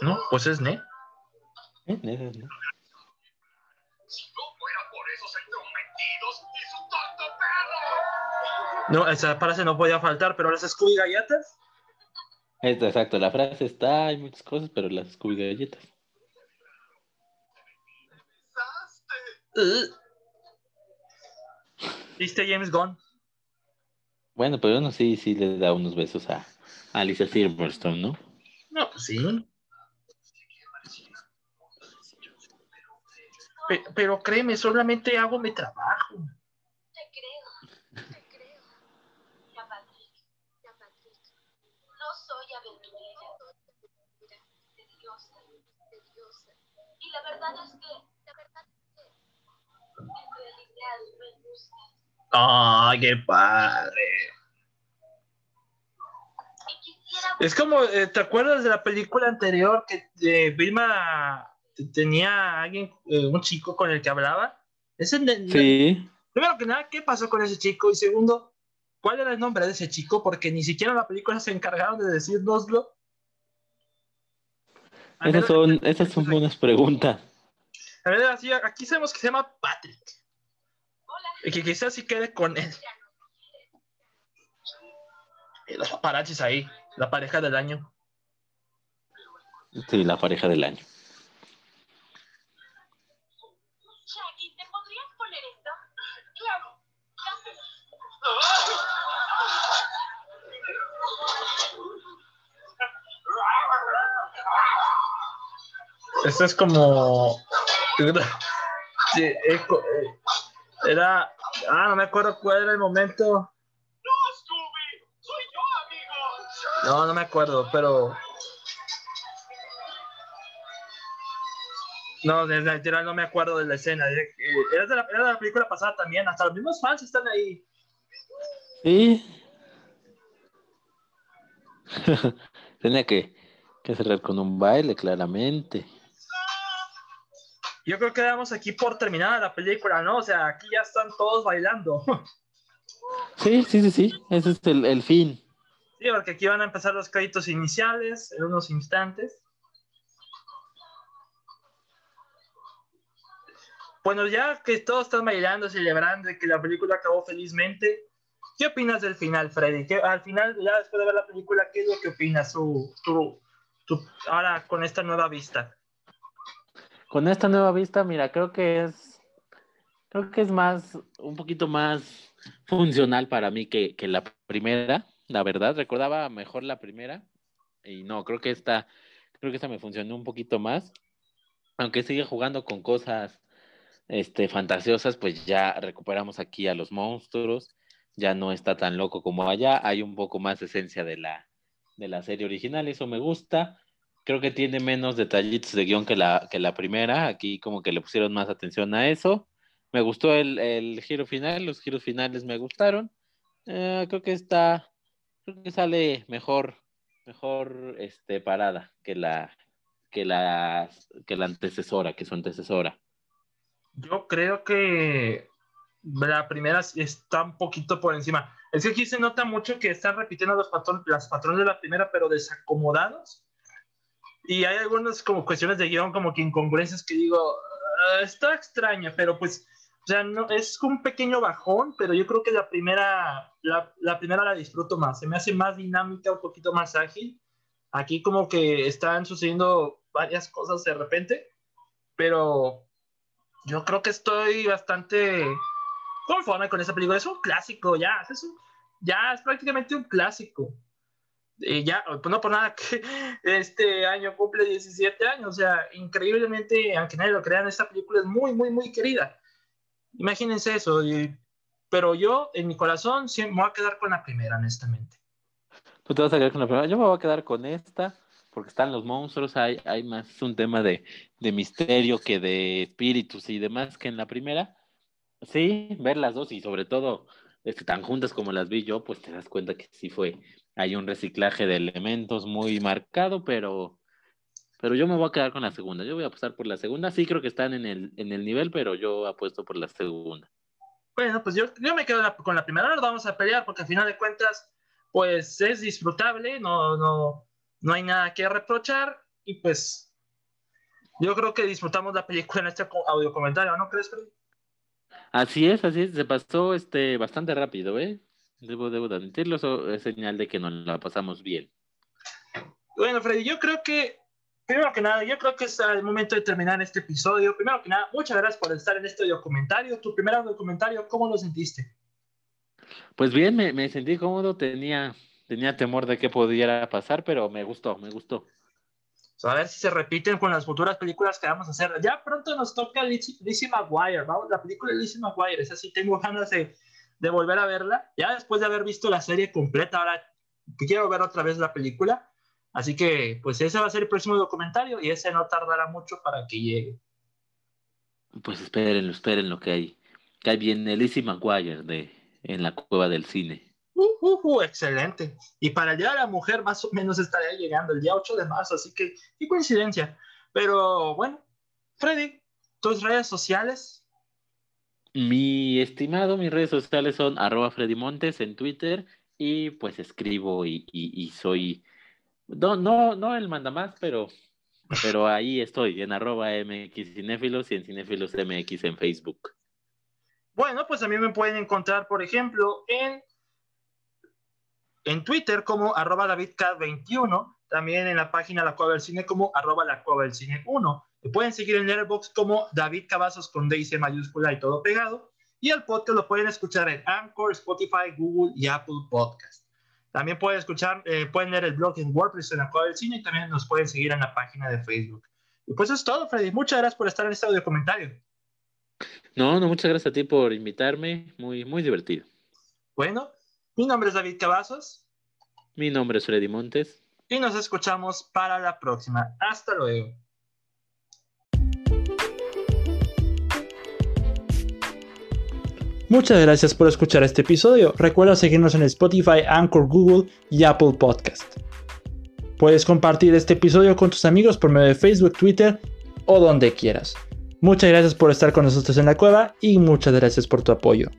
¿No? Pues es Ne. ¿Eh? No, esa frase no podía faltar, pero las Scooby galletas. Es- Exacto, la frase está, hay muchas cosas, pero las Scooby galletas. Besaste. ¿Viste James Gunn? Bueno, pero uno sí, sí le da unos besos a, a Alicia Silverstone, ¿no? No, pues sí. Pe- Pero, créeme, solamente hago mi trabajo. Te creo, te creo. Ya, Patrick, ya, Patrick. No soy aventurera. Tediosa, tediosa. Y la verdad es que, la verdad es que, en realidad me gusta. ¡Ay, qué padre! Es como, eh, ¿te acuerdas de la película anterior que eh, Vilma tenía a alguien, eh, un chico con el que hablaba? Ese, Sí. Primero que nada, ¿qué pasó con ese chico? Y segundo, ¿cuál era el nombre de ese chico? Porque ni siquiera en la película se encargaron de decírnoslo. Esas son, esas son buenas preguntas. a ver, así, aquí sabemos que se llama Patrick. Hola. Y que quizás sí quede con él. Y los paparachis ahí, la pareja del año. Sí, la pareja del año. Shaggy, ¿te podrías poner esto? Claro. Esto es como. Co- eh, era. Ah, no me acuerdo cuál era el momento. No. No, me acuerdo, pero. No, de literal no me acuerdo de la escena. Eh, eh, Era de, la, era película pasada también. Hasta los mismos fans están ahí. Sí. Tenía que, que cerrar con un baile, claramente. Yo creo que damos aquí por terminada la película, ¿no? O sea, aquí ya están todos bailando. Sí, sí, sí, sí. Ese es el, el fin. Sí, porque aquí van a empezar los créditos iniciales en unos instantes. Bueno, ya que todos están bailando, celebrando y que la película acabó felizmente, ¿qué opinas del final, Freddy? ¿Qué- al final, ya después de ver la película, ¿qué es lo que opinas tú, tú- tú ahora con esta nueva vista? Con esta nueva vista, mira, creo que es, creo que es más, un poquito más funcional para mí que, que la primera, la verdad. Recordaba mejor la primera y no, creo que esta, creo que esta me funcionó un poquito más. Aunque sigue jugando con cosas, este, fantasiosas, pues ya recuperamos aquí a los monstruos. ya no está tan loco como allá, hay un poco más esencia de la, de la serie original, eso me gusta. Creo que tiene menos detallitos de guion que la, que la primera, aquí como que le pusieron más atención a eso. Me gustó el, el giro final, los giros finales me gustaron. Eh, creo que está, creo que sale mejor, mejor este, parada que la, que la, que la antecesora, que su antecesora. Yo creo que la primera está un poquito por encima. Es que aquí se nota mucho que están repitiendo los patrones, las patrones de la primera, pero desacomodados. Y hay algunas como cuestiones de guion, como que incongruencias que digo, ah, está extraña, pero pues, o sea, no, es un pequeño bajón, pero yo creo que la primera, la, la primera la disfruto más. Se me hace más dinámica, un poquito más ágil. Aquí como que están sucediendo varias cosas de repente, pero yo creo que estoy bastante conforme con esa película. Es un clásico, ya, es, un, ya es prácticamente un clásico. Y ya, pues no por nada que este año cumple 17 años, o sea, increíblemente, aunque nadie lo crea, esta película es muy, muy, muy querida. Imagínense eso, pero yo en mi corazón sí, me voy a quedar con la primera, honestamente. Tú te vas a quedar con la primera, yo me voy a quedar con esta, porque están los monstruos, hay, hay más un tema de, de misterio que de espíritus y demás que en la primera. Sí, ver las dos y sobre todo este, tan juntas como las vi yo, pues te das cuenta que sí fue, hay un reciclaje de elementos muy marcado, pero, pero yo me voy a quedar con la segunda. Yo voy a apostar por la segunda. Sí creo que están en el, en el nivel, pero yo apuesto por la segunda. Bueno, pues yo, yo me quedo con la primera. Ahora vamos a pelear porque al final de cuentas, pues es disfrutable, no, no, no hay nada que reprochar y pues yo creo que disfrutamos la película en este audio comentario, ¿no crees, Freddy? Así es, así es, se pasó este bastante rápido, ¿eh? Debo, debo admitirlo, eso es señal de que nos la pasamos bien. Bueno, Freddy, yo creo que, primero que nada, yo creo que es el momento de terminar este episodio. Primero que nada, muchas gracias por estar en este documentario. Tu primer documentario, ¿cómo lo sentiste? Pues bien, me, me sentí cómodo, tenía, tenía temor de que pudiera pasar, pero me gustó, me gustó a ver si se repiten con las futuras películas que vamos a hacer. Ya pronto nos toca Lizzie, McGuire, ¿vamos? La película de Lizzie McGuire, es así, tengo ganas de, de, volver a verla. Ya después de haber visto la serie completa, ahora quiero ver otra vez la película. Así que, pues ese va a ser el próximo documentario y ese no tardará mucho para que llegue. Pues espérenlo, espérenlo que hay. Que hay bien Lizzie McGuire de, en la cueva del cine. Uh, uh, uh, excelente. Y para el Día de la Mujer más o menos estaría llegando el día 8 de marzo, así que qué coincidencia. Pero bueno, Freddy, tus redes sociales. Mi estimado, mis redes sociales son arroba Freddy Montes en Twitter y pues escribo y, y, soy, no, no, no el manda más, pero, pero ahí estoy en arroba MX Cinéfilos y en Cinéfilos MX en Facebook. Bueno, pues a mí me pueden encontrar, por ejemplo, en en Twitter como arroba DavidK21, también en la página La Cueva del Cine como arroba La Cueva del Cine 1. Me pueden seguir en Letterboxd como David Cavazos con D y mayúscula y todo pegado. Y el podcast lo pueden escuchar en Anchor, Spotify, Google y Apple Podcast. También pueden escuchar, eh, pueden leer el blog en WordPress en La Cueva del Cine y también nos pueden seguir en la página de Facebook. Y pues eso es todo, Freddy. Muchas gracias por estar en este audio comentario. No, no, muchas gracias a ti por invitarme. Muy, muy divertido. Bueno, mi nombre es David Cavazos. Mi nombre es Freddy Montes. Y nos escuchamos para la próxima. Hasta luego. Muchas gracias por escuchar este episodio. Recuerda seguirnos en Spotify, Anchor, Google y Apple Podcast. Puedes compartir este episodio con tus amigos por medio de Facebook, Twitter o donde quieras. Muchas gracias por estar con nosotros en la cueva y muchas gracias por tu apoyo.